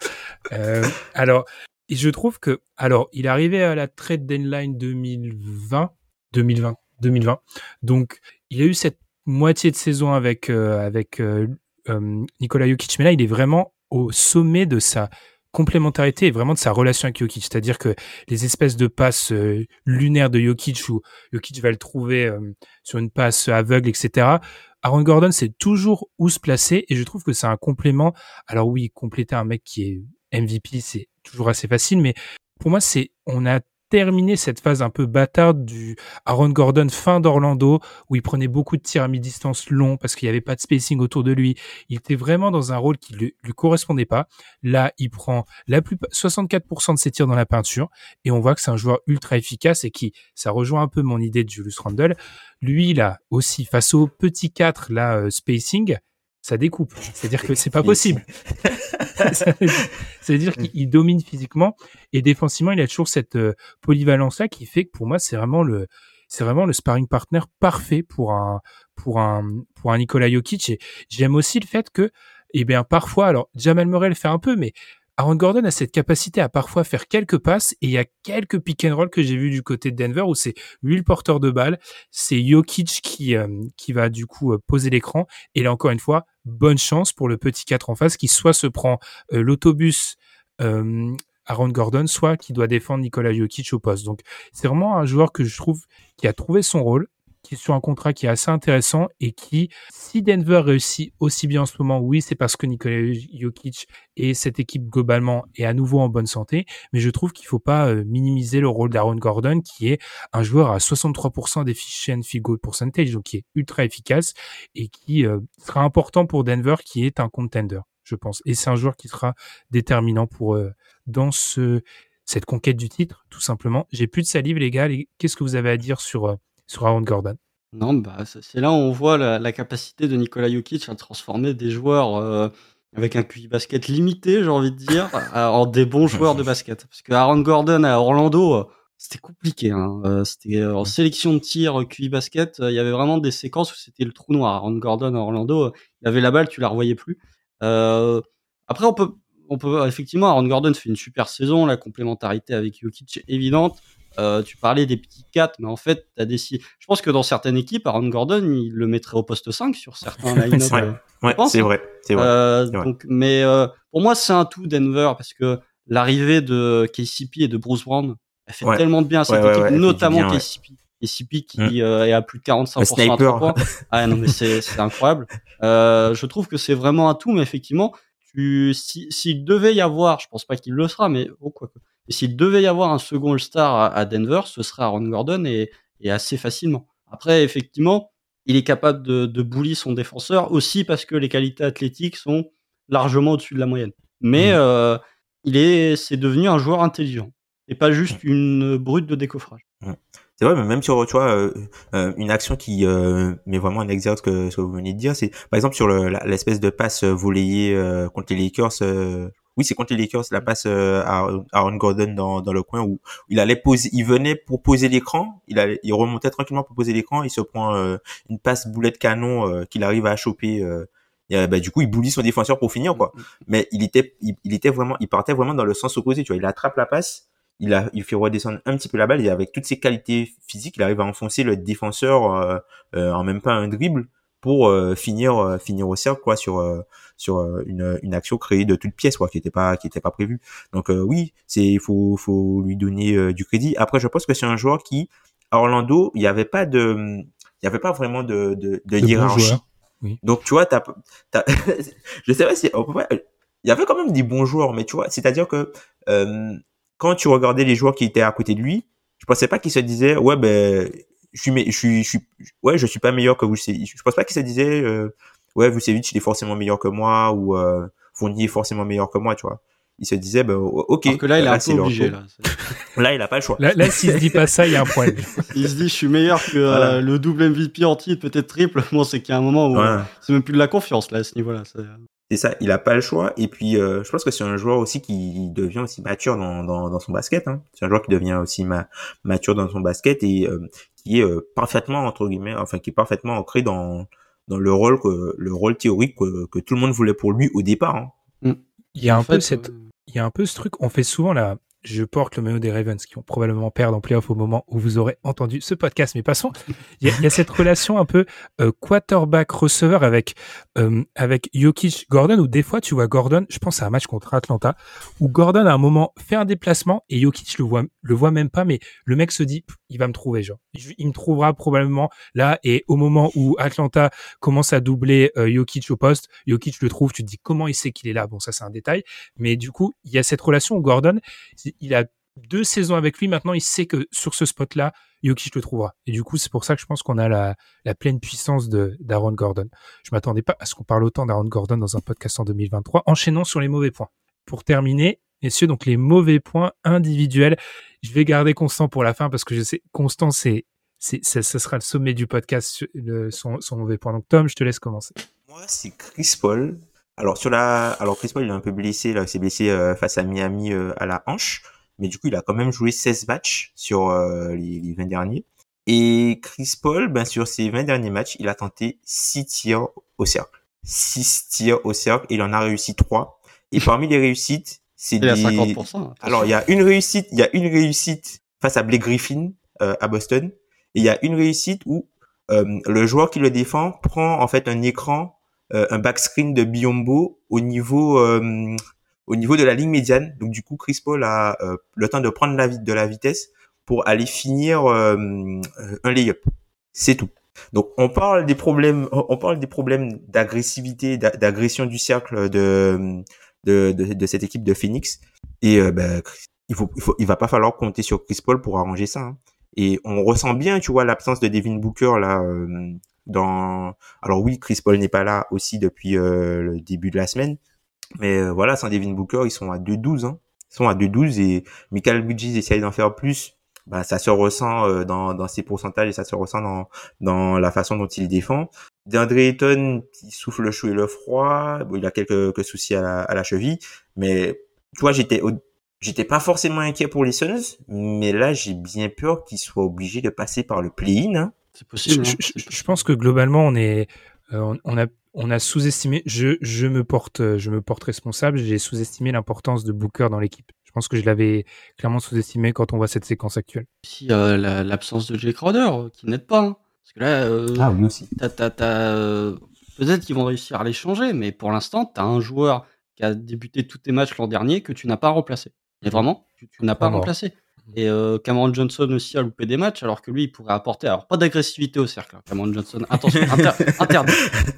Euh, alors, je trouve que, alors, il est arrivé à la trade deadline 2020, 2020, 2020. Donc, il a eu cette moitié de saison avec euh, avec euh, euh, Nikola Jokic, mais là, il est vraiment au sommet de sa complémentarité et vraiment de sa relation avec Jokic. C'est-à-dire que les espèces de passes euh, lunaires de Jokic où Jokic va le trouver euh, sur une passe aveugle, etc. Aaron Gordon sait toujours où se placer et je trouve que c'est un complément. Alors oui, compléter un mec qui est MVP, c'est toujours assez facile, mais pour moi, c'est on a terminé cette phase un peu bâtarde du Aaron Gordon fin d'Orlando où il prenait beaucoup de tirs à mi-distance longs parce qu'il n'y avait pas de spacing autour de lui. Il était vraiment dans un rôle qui lui, lui correspondait pas. Là, il prend la plus 64% de ses tirs dans la peinture et on voit que c'est un joueur ultra efficace et qui, ça rejoint un peu mon idée de Julius Randle. Lui, là aussi, face au petit 4, là, euh, spacing, ça découpe. C'est-à-dire que c'est pas possible. C'est-à-dire qu'il domine physiquement et défensivement, il a toujours cette euh, polyvalence-là qui fait que pour moi, c'est vraiment le, c'est vraiment le sparring partner parfait pour un, pour un, pour un Nikola Jokic. Et j'aime aussi le fait que, eh bien, parfois, alors, Jamal Murray le fait un peu, mais Aaron Gordon a cette capacité à parfois faire quelques passes et il y a quelques pick and roll que j'ai vu du côté de Denver où c'est lui le porteur de balle, c'est Jokic qui euh, qui va du coup euh, poser l'écran et là encore une fois bonne chance pour le petit 4 en face qui soit se prend euh, l'autobus Aaron Gordon, soit qui doit défendre Nikola Jokic au poste. Donc c'est vraiment un joueur que je trouve qui a trouvé son rôle, qui est sur un contrat qui est assez intéressant et qui, si Denver réussit aussi bien en ce moment, oui, c'est parce que Nikola Jokic et cette équipe globalement est à nouveau en bonne santé, mais je trouve qu'il faut pas euh, minimiser le rôle d'Aaron Gordon, qui est un joueur à 63% d'efficient field goal percentage, donc qui est ultra efficace et qui euh, sera important pour Denver, qui est un contender, je pense. Et c'est un joueur qui sera déterminant pour euh, dans ce cette conquête du titre, tout simplement. J'ai plus de salive, les gars. Qu'est-ce que vous avez à dire sur sur Aaron Gordon. Non, bah, c'est là où on voit la, capacité de Nikola Jokic à transformer des joueurs euh, avec un QI basket limité, j'ai envie de dire, en des bons joueurs de basket. Parce que Aaron Gordon à Orlando, euh, c'était compliqué. Hein. Euh, c'était en sélection de tir QI basket, il y avait vraiment des séquences où c'était le trou noir. Aaron Gordon à Orlando, il avait la balle, tu la revoyais plus. après, on peut, on peut effectivement, Aaron Gordon fait une super saison, la complémentarité avec Jokic est évidente. Euh, tu parlais des petits 4, mais en fait, as décidé. Je pense que dans certaines équipes, Aaron Gordon, il le mettrait au poste 5 sur certains line C'est vrai, ouais, c'est vrai. vrai. Euh, donc, mais euh, pour moi, c'est un tout Denver parce que l'arrivée de KCP et de Bruce Brown, elle fait tellement de bien à cette équipe, notamment KCP. KCP qui mm. est à plus de 45% à 3 points. Ah non, mais c'est incroyable. je trouve que c'est vraiment un tout, mais effectivement, tu, s'il devait y avoir, je pense pas qu'il le sera, mais oh, quoi que et s'il devait y avoir un second All-Star à, Denver, ce serait Aaron Gordon et, assez facilement. Après, effectivement, il est capable de, de son défenseur aussi parce que les qualités athlétiques sont largement au-dessus de la moyenne. Mais mmh. euh, il est, c'est devenu un joueur intelligent et pas juste une brute de décoffrage. C'est vrai, mais même sur, tu vois, euh, euh, une action qui euh, met vraiment un exergue que ce que vous venez de dire, c'est par exemple sur l'espèce de passe volée contre les Lakers. Oui, c'est contre les Lakers, la passe à Aaron Gordon dans, dans le coin où il allait poser, il venait pour poser l'écran, il allait, il remontait tranquillement pour poser l'écran, il se prend une passe boulet de canon qu'il arrive à choper. bah, du coup, il boulit son défenseur pour finir, quoi. Mm, mm, mm. Mais il était, il, il, était vraiment, il partait vraiment dans le sens opposé, tu vois. Il attrape la passe, il a il fait redescendre un petit peu la balle et avec toutes ses qualités physiques, il arrive à enfoncer le défenseur euh, euh, en même pas un dribble pour euh, finir finir au cercle quoi sur sur une, une action créée de toutes pièces quoi qui était pas qui était pas prévue. Donc oui, c'est il faut faut lui donner du crédit. Après je pense que c'est un joueur qui à Orlando, il y avait pas de il y avait pas vraiment de de, de, hiérarchie. oui. Donc tu vois, t'as, t'as je sais pas si il y avait quand même des bons joueurs, mais tu vois, c'est-à-dire que euh, quand tu regardais les joueurs qui étaient à côté de lui, je pensais pas qu'il se disait ouais ben je suis je suis je suis ouais je suis pas meilleur que vous je pense pas qu'il se disait euh, ouais Vucevic il est forcément meilleur que moi ou euh, Fournier est forcément meilleur que moi tu vois. Il se disait ben ok Alors que là il est un peu obligé là là il a pas le choix. Là, là s'il se dit pas ça il y a un problème. Il se dit je suis meilleur que euh, le double MVP en titre peut-être triple. Bon c'est qu'il y a un moment où c'est même plus de la confiance là à ce niveau là c'est ça, il a pas le choix. Et puis, euh, je pense que c'est un joueur aussi qui devient aussi mature dans, dans, dans son basket. Hein. C'est un joueur qui devient aussi mature dans son basket. Et euh, qui est euh, parfaitement entre guillemets, enfin qui est parfaitement ancré dans dans le rôle que le rôle théorique que, que tout le monde voulait pour lui au départ. Hein. Mm. Il y a un peu cette, il y a un peu ce truc. On fait souvent la je porte le maillot des Ravens qui vont probablement perdre en playoff au moment où vous aurez entendu ce podcast. Mais passons, il y a, cette relation un peu euh, quarterback-receveur avec euh, avec Jokic Gordon où des fois tu vois Gordon, je pense à un match contre Atlanta où Gordon à un moment fait un déplacement et Jokic le voit le voit même pas, mais le mec se dit il va me trouver genre, il me trouvera probablement là et au moment où Atlanta commence à doubler euh, Jokic au poste, Jokic le trouve, tu te dis comment il sait qu'il est là? Bon ça c'est un détail, mais du coup il y a cette relation où Gordon il a deux saisons avec lui. Maintenant, il sait que sur ce spot-là, Jokic le trouvera. Et du coup, c'est pour ça que je pense qu'on a la, pleine puissance de d'Aaron Gordon. Je m'attendais pas à ce qu'on parle autant d'Aaron Gordon dans un podcast en 2023. Enchaînons sur les mauvais points. Pour terminer, messieurs, donc les mauvais points individuels. Je vais garder Constant pour la fin parce que je sais, Constant, c'est, ça, sera le sommet du podcast, son, son mauvais point. Donc, Tom, je te laisse commencer. Moi, c'est Chris Paul. Alors sur la, alors Chris Paul il est un peu blessé il s'est blessé euh, face à Miami euh, à la hanche, mais du coup il a quand même joué 16 matchs sur euh, les, les, 20 derniers. Et Chris Paul, ben sur ses 20 derniers matchs, il a tenté 6 tirs au cercle. 6 tirs au cercle, il en a réussi 3. Et parmi les réussites, c'est des... 50%, alors il y a une réussite, il y a une réussite face à Blake Griffin à Boston, et il y a une réussite où le joueur qui le défend prend en fait un écran euh, un backscreen de Biombo au niveau euh, au niveau de la ligne médiane. Donc du coup, Chris Paul a euh, le temps de prendre la, de la vitesse pour aller finir un layup. C'est tout. Donc on parle des problèmes, on parle des problèmes d'agressivité, d'agression du cercle de, de, de, cette équipe de Phoenix. Et ben, il faut, il faut, il va pas falloir compter sur Chris Paul pour arranger ça. Hein. Et on ressent bien, tu vois, l'absence de Devin Booker là dans alors oui Chris Paul n'est pas là aussi depuis euh, le début de la semaine mais euh, voilà sans Devin Booker ils sont à 2-12 hein. ils sont à 2-12 et Michael Bridges essaye d'en faire plus bah ça se ressent euh, dans dans ses pourcentages et ça se ressent dans dans la façon dont il défend DeAndre Ayton il souffle le chaud et le froid bon, il a quelques, quelques soucis à la, à la cheville mais tu vois j'étais J'étais pas forcément inquiet pour les Suns, mais là j'ai bien peur qu'ils soient obligés de passer par le play-in. Hein. C'est possible. Je, hein, je, pense que globalement, on est, euh, on a, on a sous-estimé. Je, je me porte, je me porte responsable. J'ai sous-estimé l'importance de Booker dans l'équipe. Je pense que je l'avais clairement sous-estimé quand on voit cette séquence actuelle. Si euh, l'absence de Jay Crowder euh, qui n'aide pas, hein. Parce que là, euh, ah oui aussi. peut-être qu'ils vont réussir à l'échanger, mais pour l'instant, tu as un joueur qui a débuté tous tes matchs l'an dernier que tu n'as pas remplacé. Et vraiment, tu, tu n'as pas remplacé. Et euh, Cameron Johnson aussi a loupé des matchs, alors que lui, il pourrait apporter, alors pas d'agressivité au cercle, hein, Cameron Johnson, attention, interdit,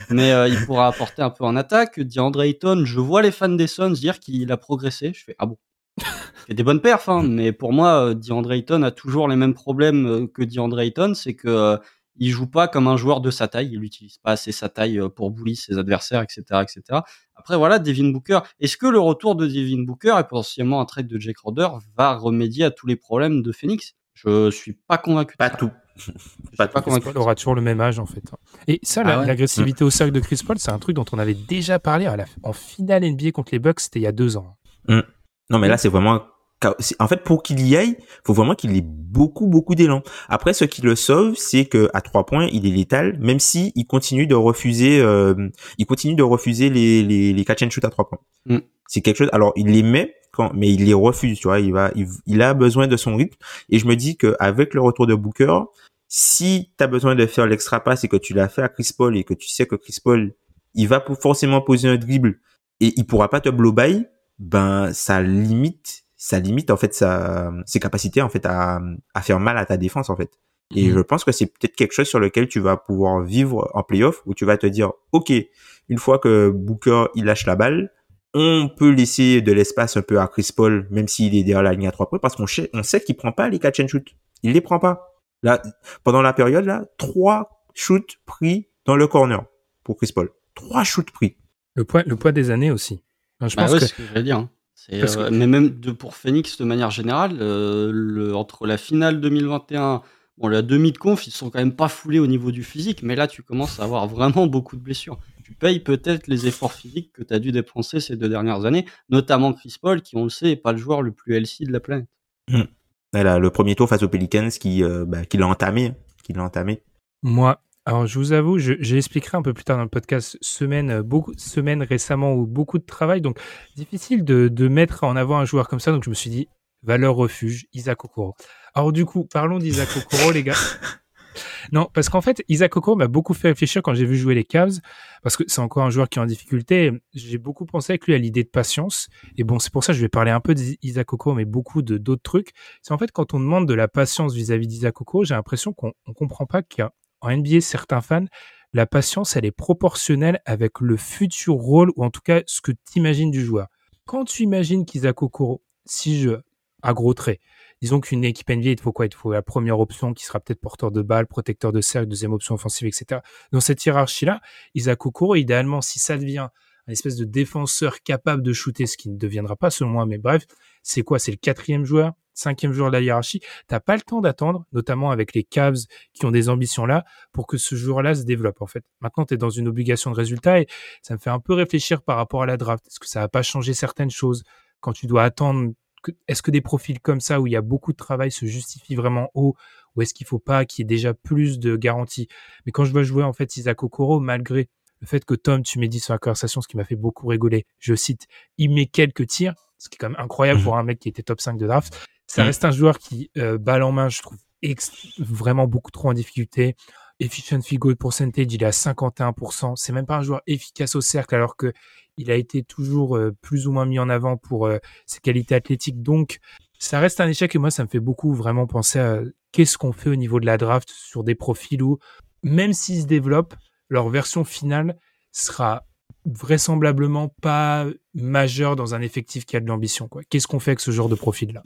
mais euh, il pourra apporter un peu en attaque. DeAndre Ayton, je vois les fans des Suns dire qu'il a progressé. Je fais, ah bon? Il fait des bonnes perfs, hein, mais pour moi, euh, DeAndre Ayton a toujours les mêmes problèmes euh, que DeAndre Ayton, c'est que il joue pas comme un joueur de sa taille, il n'utilise pas assez sa taille pour bully ses adversaires, etc., etc. Après, voilà, Devin Booker. Est-ce que le retour de Devin Booker et potentiellement un trade de Jake Crowder va remédier à tous les problèmes de Phoenix? Je suis pas convaincu. Pas tout. pas tout. Chris Paul aura toujours le même âge en fait. Et ça, ah l'agressivité au cercle de Chris Paul, c'est un truc dont on avait déjà parlé en finale NBA contre les Bucks, c'était il y a deux ans. Mm. Non, mais là, c'est vraiment en fait, pour qu'il y aille, faut vraiment qu'il ait beaucoup, beaucoup d'élan. Après, ce qui le sauve, c'est que à trois points, il est létal, même si il continue de refuser, euh, il continue de refuser les les, les catch and shoot à trois points. Mm. C'est quelque chose. Alors, il les met quand, mais il les refuse. Tu vois, il va, il, a besoin de son rythme. Et je me dis que avec le retour de Booker, si tu as besoin de faire l'extra pass et que tu l'as fait à Chris Paul et que tu sais que Chris Paul, il va forcément poser un dribble et il pourra pas te blow by, ben ça limite ça limite en fait sa, ses capacités en fait à, à faire mal à ta défense en fait. Et mhm. je pense que c'est peut-être quelque chose sur lequel tu vas pouvoir vivre en playoff où tu vas te dire ok une fois que Booker il lâche la balle on peut laisser de l'espace un peu à Chris Paul même s'il est derrière la ligne à trois points parce qu'on sait, on sait qu'il prend pas les catch and shoot il les prend pas là pendant la période là trois shoots pris dans le corner pour Chris Paul trois shoots pris le poids le poids des années aussi je bah pense que... ce que je vais dire hein. Euh, mais même de, pour Phoenix de manière générale, euh, le, entre la finale 2021, bon, la demi de conf, ils sont quand même pas foulés au niveau du physique, mais là tu commences à avoir vraiment beaucoup de blessures. Tu payes peut-être les efforts physiques que tu as dû dépenser ces deux dernières années, notamment Chris Paul, qui on le sait, est pas le joueur le plus healthy de la planète. Mmh. le premier tour face aux Pelicans qui, euh, bah, qui l'a entamé, qui l'a entamé. Moi, alors, je vous avoue, j'expliquerai un peu plus tard dans le podcast, semaine, euh, beaucoup, semaine récemment où beaucoup de travail, donc difficile de, de mettre en avant un joueur comme ça. Donc, je me suis dit, valeur refuge, Isaac Okoro. Alors, du coup, parlons d'Isaac Okoro, les gars. Non, parce qu'en fait, Isaac Okoro m'a beaucoup fait réfléchir quand j'ai vu jouer les Cavs, parce que c'est encore un joueur qui est en difficulté. J'ai beaucoup pensé avec lui à l'idée de patience. Et bon, c'est pour ça que je vais parler un peu d'Isaac Okoro, mais beaucoup de d'autres trucs. C'est en fait quand on demande de la patience vis-à-vis d'Isaac Okoro, j'ai l'impression qu'on ne comprend pas qu'il y a en NBA, certains fans, la patience, elle est proportionnelle avec le futur rôle, ou en tout cas ce que tu imagines du joueur. Quand tu imagines qu'Isaac Okoro, si je, à gros traits, disons qu'une équipe NBA, il faut quoi? Il faut la première option qui sera peut-être porteur de balle, protecteur de cercle, deuxième option offensive, etc. Dans cette hiérarchie-là, Isaac Okoro, idéalement, si ça devient un espèce de défenseur capable de shooter, ce qui ne deviendra pas selon moi, mais bref, c'est quoi? C'est le quatrième joueur? Cinquième joueur de la hiérarchie, t'as pas le temps d'attendre, notamment avec les Cavs qui ont des ambitions là, pour que ce joueur-là se développe en fait. Maintenant, tu es dans une obligation de résultat et ça me fait un peu réfléchir par rapport à la draft. Est-ce que ça va pas changer certaines choses? Quand tu dois attendre Est-ce que des profils comme ça où il y a beaucoup de travail se justifient vraiment haut? Ou est-ce qu'il faut pas qu'il y ait déjà plus de garanties? Mais quand je vois jouer en fait Isaac Okoro, malgré le fait que Tom, tu m'as dit sur la conversation, ce qui m'a fait beaucoup rigoler, je cite, il met quelques tirs, ce qui est quand même incroyable mmh pour un mec qui était top 5 de draft. Ça mm. reste un joueur qui, euh, balle en main, je trouve vraiment beaucoup trop en difficulté. Efficient goal percentage, il est à 51%. C'est même pas un joueur efficace au cercle alors que il a été toujours euh, plus ou moins mis en avant pour euh, ses qualités athlétiques. Donc, ça reste un échec et moi, ça me fait beaucoup vraiment penser à qu'est-ce qu'on fait au niveau de la draft sur des profils où, même s'ils se développent, leur version finale sera vraisemblablement pas majeure dans un effectif qui a de l'ambition. Qu'est-ce qu'on fait avec ce genre de profil-là?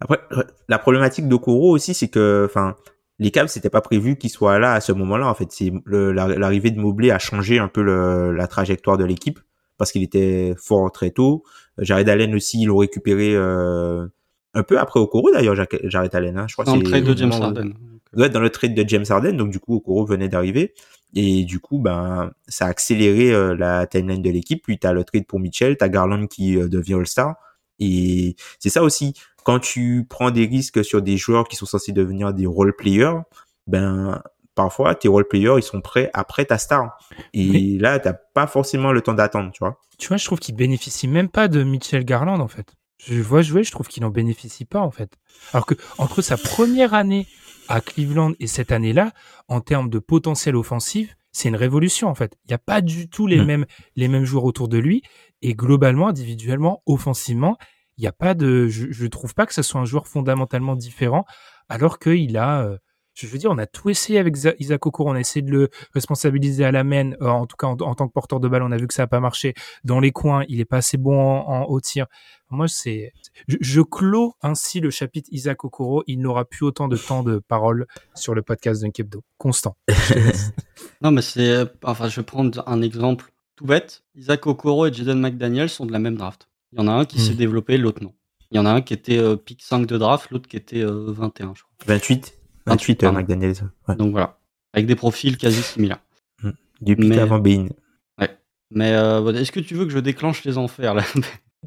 Après, la problématique d'Okoro aussi, c'est que, enfin, les Cavs, c'était pas prévu qu'ils soient là à ce moment-là. En fait, c'est l'arrivée de Mobley a changé un peu le, la trajectoire de l'équipe parce qu'il était fort très tôt. Jared Allen aussi, ils l'ont récupéré euh, un peu après Okoro d'ailleurs, Jared Allen. Hein. Je crois dans le trade de James Harden. Ouais, dans le trade de James Harden. Donc du coup, Okoro venait d'arriver. Et du coup, ben, ça a accéléré euh, la timeline de l'équipe. Puis t'as le trade pour Mitchell, t'as Garland qui euh, devient All-Star. Et c'est ça aussi quand tu prends des risques sur des joueurs qui sont censés devenir des role players, ben parfois tes role players ils sont prêts après ta star. Et là, t'as pas forcément le temps d'attendre, tu vois. Tu vois, je trouve qu'il bénéficie même pas de Mitchell Garland en fait. Je vois jouer, je trouve qu'il n'en bénéficie pas en fait. Alors que entre sa première année à Cleveland et cette année-là, en termes de potentiel offensif, c'est une révolution en fait. Il n'y a pas du tout les hmm. mêmes les mêmes joueurs autour de lui et globalement, individuellement, offensivement, il n'y a pas de, je, ne trouve pas que ce soit un joueur fondamentalement différent, alors qu'il a, euh, je veux dire, on a tout essayé avec Isaac Okoro, on a essayé de le responsabiliser à la main, euh, en tout cas en, tant que porteur de balle, on a vu que ça n'a pas marché. Dans les coins, il est pas assez bon en, haut tir. Moi, c'est, je, je, clôt ainsi le chapitre Isaac Okoro. Il n'aura plus autant de temps de parole sur le podcast d'un Kebdo. Constant. non, mais c'est, enfin, je vais prendre un exemple tout bête. Isaac Okoro et Jaden McDaniel sont de la même draft. Il y en a un qui s'est hmm. développé, l'autre non. Il y en a un qui était euh, pick 5 de draft, l'autre qui était 21, je crois. 28 28, McDaniels. Donc voilà, avec des profils quasi similaires. Mm. Du pick avant Bain. Ouais. Mais est-ce que tu veux que je déclenche les enfers là?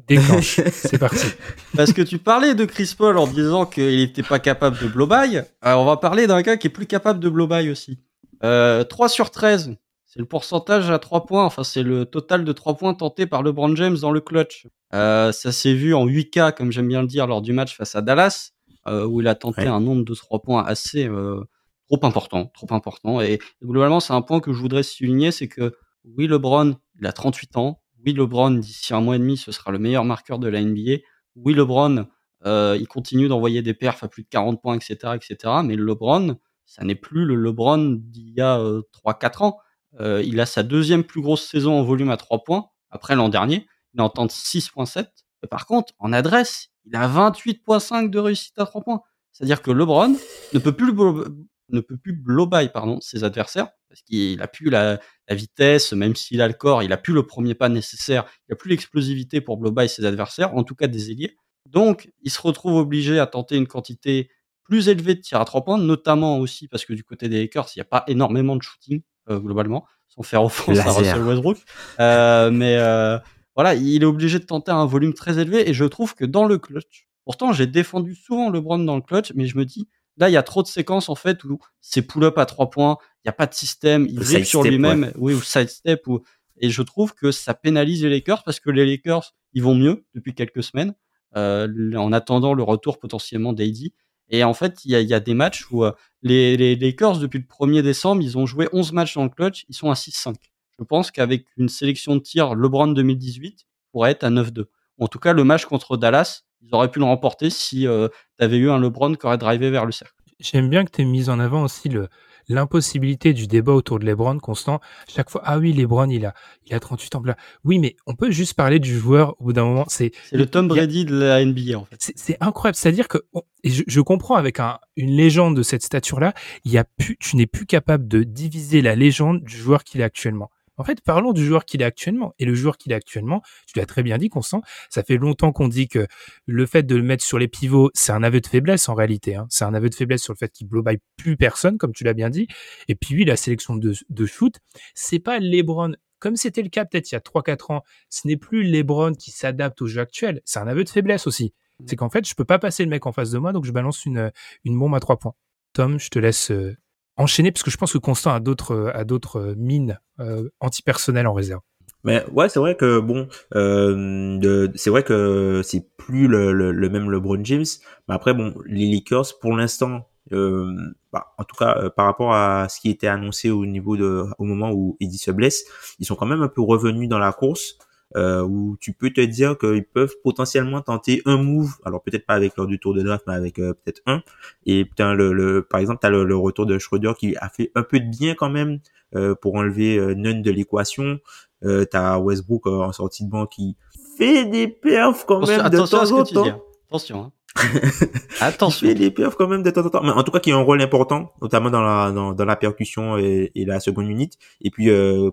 Déclenche, c'est parti. Parce que tu parlais de Chris Paul en disant qu'il n'était pas capable de blow by. Alors on va parler d'un gars qui est plus capable de blow by aussi. 3 sur 13, c'est le pourcentage à 3 points, enfin c'est le total de 3 points tentés par LeBron James dans le clutch. Euh, ça s'est vu en 8K, comme j'aime bien le dire, lors du match face à Dallas, euh, où il a tenté un nombre de 3 points assez euh, trop important, trop important. Et, globalement, c'est un point que je voudrais souligner, c'est que oui, LeBron, il a 38 ans. Oui, LeBron, d'ici un mois et demi, ce sera le meilleur marqueur de la NBA. Oui, LeBron, il continue d'envoyer des perfs à plus de 40 points, etc., etc. Mais LeBron, ça n'est plus le LeBron d'il y a 3-4 ans. Euh, il a sa deuxième plus grosse saison en volume à 3 points, après l'an dernier. Il en tente 6.7. Par contre, en adresse, il a 28.5 de réussite à 3 points. C'est-à-dire que LeBron ne peut plus, ne peut plus blow by pardon, ses adversaires, parce qu'il a plus la, vitesse, même s'il a le corps, il a plus le premier pas nécessaire, il a plus l'explosivité pour blow by ses adversaires, en tout cas des ailiers. Donc, il se retrouve obligé à tenter une quantité plus élevée de tirs à 3 points, notamment aussi parce que du côté des Lakers, il n'y a pas énormément de shooting euh, globalement, sans faire offense à Russell Westbrook. Euh, mais euh, voilà, il est obligé de tenter un volume très élevé et je trouve que dans le clutch, pourtant j'ai défendu souvent LeBron dans le clutch, mais je me dis là il y a trop de séquences en fait où c'est pull-up à trois points, il n'y a pas de système, il dribble sur lui-même, oui ou side step ou et je trouve que ça pénalise les Lakers parce que les Lakers ils vont mieux depuis quelques semaines euh, en attendant le retour potentiellement d'AD et en fait, il y a, des matchs où euh, les, les Lakers, depuis le 1er décembre, ils ont joué 11 matchs dans le clutch, ils sont à 6-5. Je pense qu'avec une sélection de tir LeBron 2018, pourrait être à 9-2. En tout cas, le match contre Dallas, ils auraient pu le remporter si euh, tu avais eu un LeBron qui aurait drivé vers le cercle. J'aime bien que tu aies mis en avant aussi le, l'impossibilité du débat autour de LeBron constant. Chaque fois, ah oui, LeBron, il a, il a 38 ans. Là. Oui, mais on peut juste parler du joueur au bout d'un moment. C'est, le Tom Brady de la NBA, en fait. C'est, incroyable. C'est-à-dire que, et je, je, comprends avec un, une légende de cette stature-là, il y a plus, tu n'es plus capable de diviser la légende du joueur qu'il est actuellement. En fait, parlons du joueur qu'il est actuellement. Et le joueur qu'il est actuellement, tu l'as très bien dit, Constant, ça fait longtemps qu'on dit que le fait de le mettre sur les pivots, c'est un aveu de faiblesse en réalité. Hein. C'est un aveu de faiblesse sur le fait qu'il by plus personne, comme tu l'as bien dit. Et puis lui, la sélection de, de shoot, c'est pas LeBron comme c'était le cas peut-être il y a 3-4 ans, ce n'est plus LeBron qui s'adapte au jeu actuel, c'est un aveu de faiblesse aussi. Mmh. C'est qu'en fait, je peux pas passer le mec en face de moi, donc je balance une, une bombe à 3 points. Tom, je te laisse euh, enchaîner parce que je pense que Constant a d'autres a d'autres mines euh, antipersonnelles en réserve. Mais ouais, c'est vrai que bon, euh, c'est vrai que c'est plus le, même LeBron James. Mais après, bon, les Lakers, pour l'instant, euh, bah, en tout cas, euh, par rapport à ce qui était annoncé au niveau de, au moment où Eddie se blesse, ils sont quand même un peu revenus dans la course euh, où tu peux te dire qu'ils peuvent potentiellement tenter un move, alors peut-être pas avec leur du tour de draft, mais avec euh, peut-être un. Et putain, le, le, par exemple, tu as le, retour de Schroeder qui a fait un peu de bien quand même euh, pour enlever euh, Nunn de l'équation. Euh, tu as Westbrook en sortie de banc qui fait des perfs quand même de temps en temps. Attention. Hein. Attention. Il fait des perfs quand même de temps en temps. Mais en tout cas, qui a un rôle important, notamment dans la, dans, dans la percussion et, et, la seconde unité. Et puis, euh,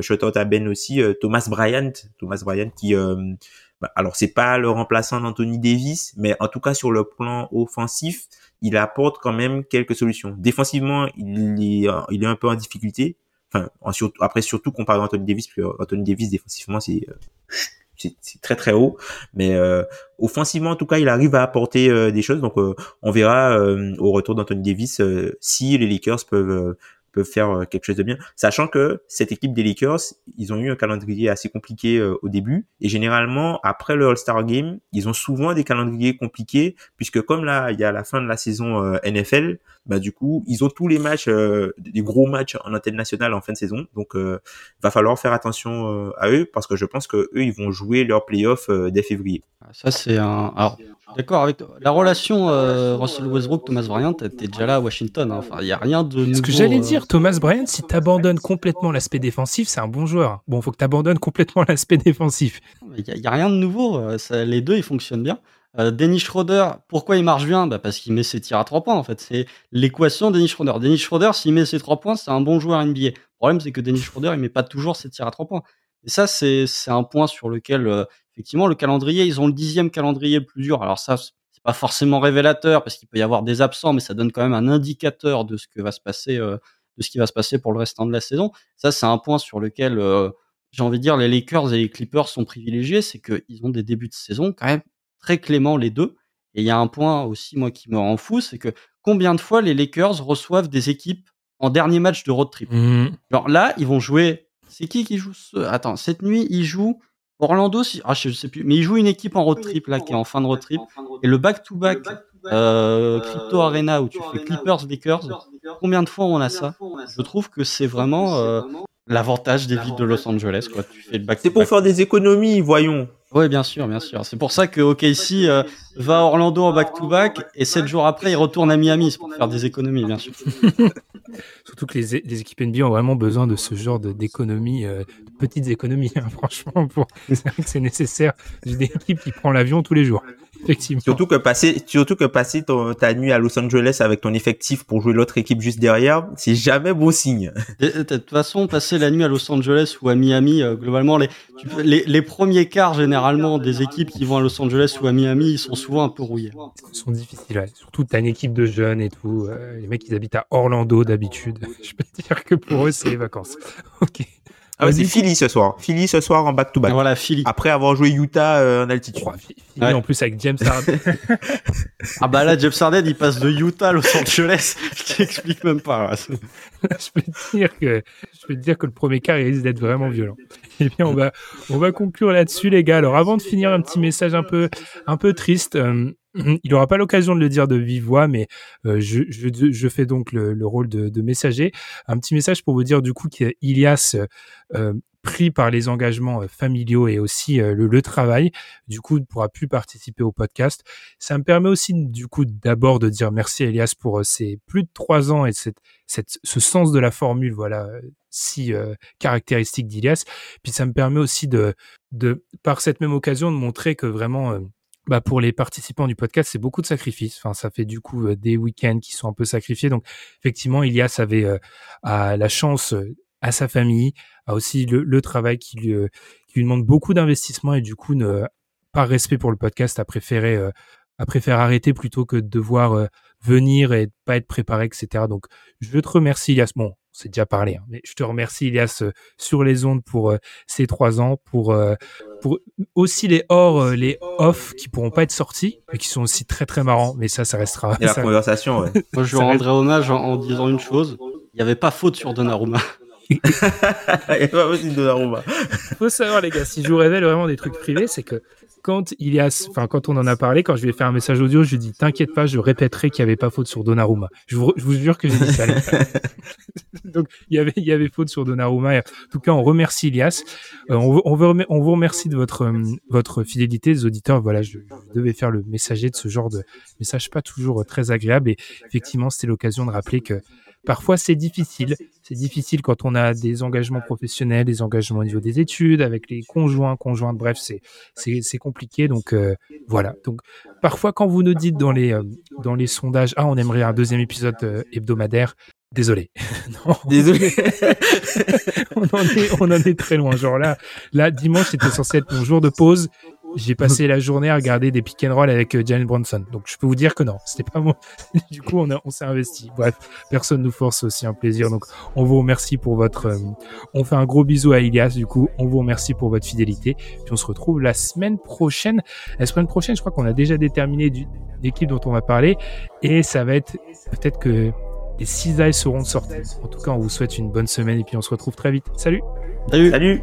shout out à Ben aussi, euh, Thomas Bryant, Thomas Bryant qui euh, bah, alors c'est pas le remplaçant d'Anthony Davis, mais en tout cas sur le plan offensif, il apporte quand même quelques solutions. Défensivement, il est, euh, il un peu en difficulté. Enfin, après surtout comparé à Anthony Davis, que Anthony Davis défensivement c'est très très haut, mais euh, offensivement en tout cas il arrive à apporter des choses. Donc on verra au retour d'Anthony Davis si les Lakers peuvent peuvent faire euh, quelque chose de bien. Sachant que cette équipe des Lakers, ils ont eu un calendrier assez compliqué euh, au début. Et généralement, après le All-Star Game, ils ont souvent des calendriers compliqués, puisque comme là, il y a la fin de la saison euh, NFL, bah du coup, ils ont tous les matchs, des gros matchs en antenne nationale en fin de saison. Donc, il va falloir faire attention à eux, parce que je pense que eux, ils vont jouer leur playoff dès février. Ça, c'est un... D'accord avec toi. La relation euh, Russell Westbrook-Thomas Bryant, t'es déjà là à Washington. Hein. Enfin, il y a rien de. Ce que j'allais euh, dire, Thomas Bryant, si t'abandonnes complètement l'aspect défensif, c'est un bon joueur. Bon, faut que t'abandonnes complètement l'aspect défensif. Il y, a rien de nouveau. Euh, les deux, ils fonctionnent bien. Dennis Schroeder, pourquoi il marche bien? Bah Parce qu'il met ses tirs à trois points, en fait. C'est l'équation Dennis Schroeder. Dennis Schroeder, s'il met ses trois points, c'est un bon joueur NBA. Le problème, c'est que Dennis Schroeder, il met pas toujours ses tirs à trois points. Et ça, c'est un point sur lequel effectivement, le calendrier, ils ont le dixième calendrier le plus dur. Alors ça, c'est pas forcément révélateur parce qu'il peut y avoir des absents, mais ça donne quand même un indicateur de ce que va se passer, euh, de ce qui va se passer pour le restant de la saison. Ça, c'est un point sur lequel euh, j'ai envie de dire les Lakers et les Clippers sont privilégiés, c'est qu'ils ont des débuts de saison quand même très cléments les deux. Et il y a un point aussi moi qui me rend fou, c'est que combien de fois les Lakers reçoivent des équipes en dernier match de road trip? Mmh. Alors là, ils vont jouer. C'est qui qui joue ce... Attends, cette nuit, ils jouent Orlando. Si... Ah, je sais plus. Mais ils jouent une équipe en road trip là, qui est en fin de road trip. Et le back-to-back euh, Crypto Arena où tu fais Clippers Lakers. Combien de fois on a ça Je trouve que c'est vraiment euh, l'avantage des villes de Los Angeles. Quoi. Tu fais le back C'est pour faire des économies, voyons. Oui, bien sûr, bien sûr. C'est pour ça que OKC euh, va à Orlando en back-to-back et sept jours après, il retourne à Miami. C'est pour faire des économies, bien sûr. Surtout que les, les, équipes NBA ont vraiment besoin de ce genre d'économies, de, de petites économies, hein, franchement. Pour... C'est vrai que c'est nécessaire. J'ai une équipe qui prend l'avion tous les jours. Effectivement. Surtout que passer, surtout que passer ton, ta nuit à Los Angeles avec ton effectif pour jouer l'autre équipe juste derrière, c'est jamais bon signe. De toute façon, passer la nuit à Los Angeles ou à Miami, euh, globalement, les, tu, les, les, premiers quarts généralement des équipes qui vont à Los Angeles ou à Miami, ils sont souvent un peu rouillés. Ils sont difficiles, ouais. Surtout t'as une équipe de jeunes et tout. Euh, les mecs, ils habitent à Orlando d'habitude. Je peux te dire que pour eux, c'est les vacances. ok. Ah ouais, c'est Philly ce soir. Philly ce soir en back-to-back. Voilà, Philly. Après avoir joué Utah euh, en altitude. Oh, Philly ouais. en plus avec James Harden. ah bah là, James Harden, il passe de Utah à Los Angeles. Je t'explique même pas. Là. je peux te dire que je peux te dire que le premier quart il risque d'être vraiment violent. Eh bien, on va on va conclure là-dessus, les gars. Alors, avant de finir, un petit message un peu un peu triste. Euh, il n'aura pas l'occasion de le dire de vive voix, mais euh, je, je, je, fais donc le, le rôle de, de, messager. Un petit message pour vous dire du coup qu'Ilias, euh, pris par les engagements familiaux et aussi euh, le, le, travail, du coup ne pourra plus participer au podcast. Ça me permet aussi du coup d'abord de dire merci à Elias pour ces plus de trois ans et cette, cette, ce sens de la formule, voilà, si euh, caractéristique d'Ilias. Puis ça me permet aussi de, de, par cette même occasion, de montrer que vraiment euh, bah pour les participants du podcast, c'est beaucoup de sacrifices. Enfin, ça fait du coup euh, des week-ends qui sont un peu sacrifiés. Donc, effectivement, Ilias avait euh, la chance euh, à sa famille, a aussi le, travail qui lui, demande beaucoup d'investissement et du coup, par respect pour le podcast, a préféré a préféré arrêter plutôt que de devoir venir et pas être préparé, etc. Donc, je te remercie, Ilias. Bon, c'est déjà parlé, hein, mais je te remercie, Ilias, euh, sur les ondes pour euh, ces trois ans, pour euh, pour aussi les hors, les off qui pourront pas être sortis, mais qui sont aussi très très marrants. Mais ça, ça restera. Et la conversation, ouais. Moi, je rendrai hommage en, en, disant une chose. Il n'y avait pas faute sur Donnarumma. Il n'y avait pas faute sur Donnarumma. Faut savoir, les gars, si je vous révèle vraiment des trucs privés, c'est que quand il y a, enfin, quand on en a parlé, quand je lui ai fait un message audio, je lui ai dit, t'inquiète pas, je répéterai qu'il n'y avait pas faute sur Donnarumma. Je vous, je vous jure que j'ai dit ça. Donc, il y avait, il y avait faute sur Donnarumma. En tout cas, on remercie Ilias. Euh, on, on, veut, on vous remercie de votre, euh, votre fidélité, les auditeurs. Voilà, je, je, devais faire le messager de ce genre de message pas toujours très agréable. Et effectivement, c'était l'occasion de rappeler que parfois c'est difficile. C'est difficile quand on a des engagements professionnels, des engagements au niveau des études, avec les conjoints, conjointes, bref, c'est c'est c'est compliqué. Donc euh, voilà. Donc parfois quand vous nous dites dans les euh, dans les sondages, ah on aimerait un deuxième épisode euh, hebdomadaire. Désolé. non. Désolé. on, en est, on en est très loin. Genre là, là, dimanche, c'était censé être mon jour de pause j'ai passé la journée à regarder des pick and roll avec euh, Jalen Bronson. Donc je peux vous dire que non, c'était pas moi. du coup, on, a, on s'est investi. Bref, personne nous force aussi un plaisir. Donc on vous remercie pour votre. Euh, on fait un gros bisou à Ilias. Du coup, on vous remercie pour votre fidélité. Puis on se retrouve la semaine prochaine. La semaine prochaine, je crois qu'on a déjà déterminé du, l'équipe dont on va parler et ça va être peut-être que les cisailles seront sorties. En tout cas, on vous souhaite une bonne semaine et puis on se retrouve très vite. Salut. Salut. Salut.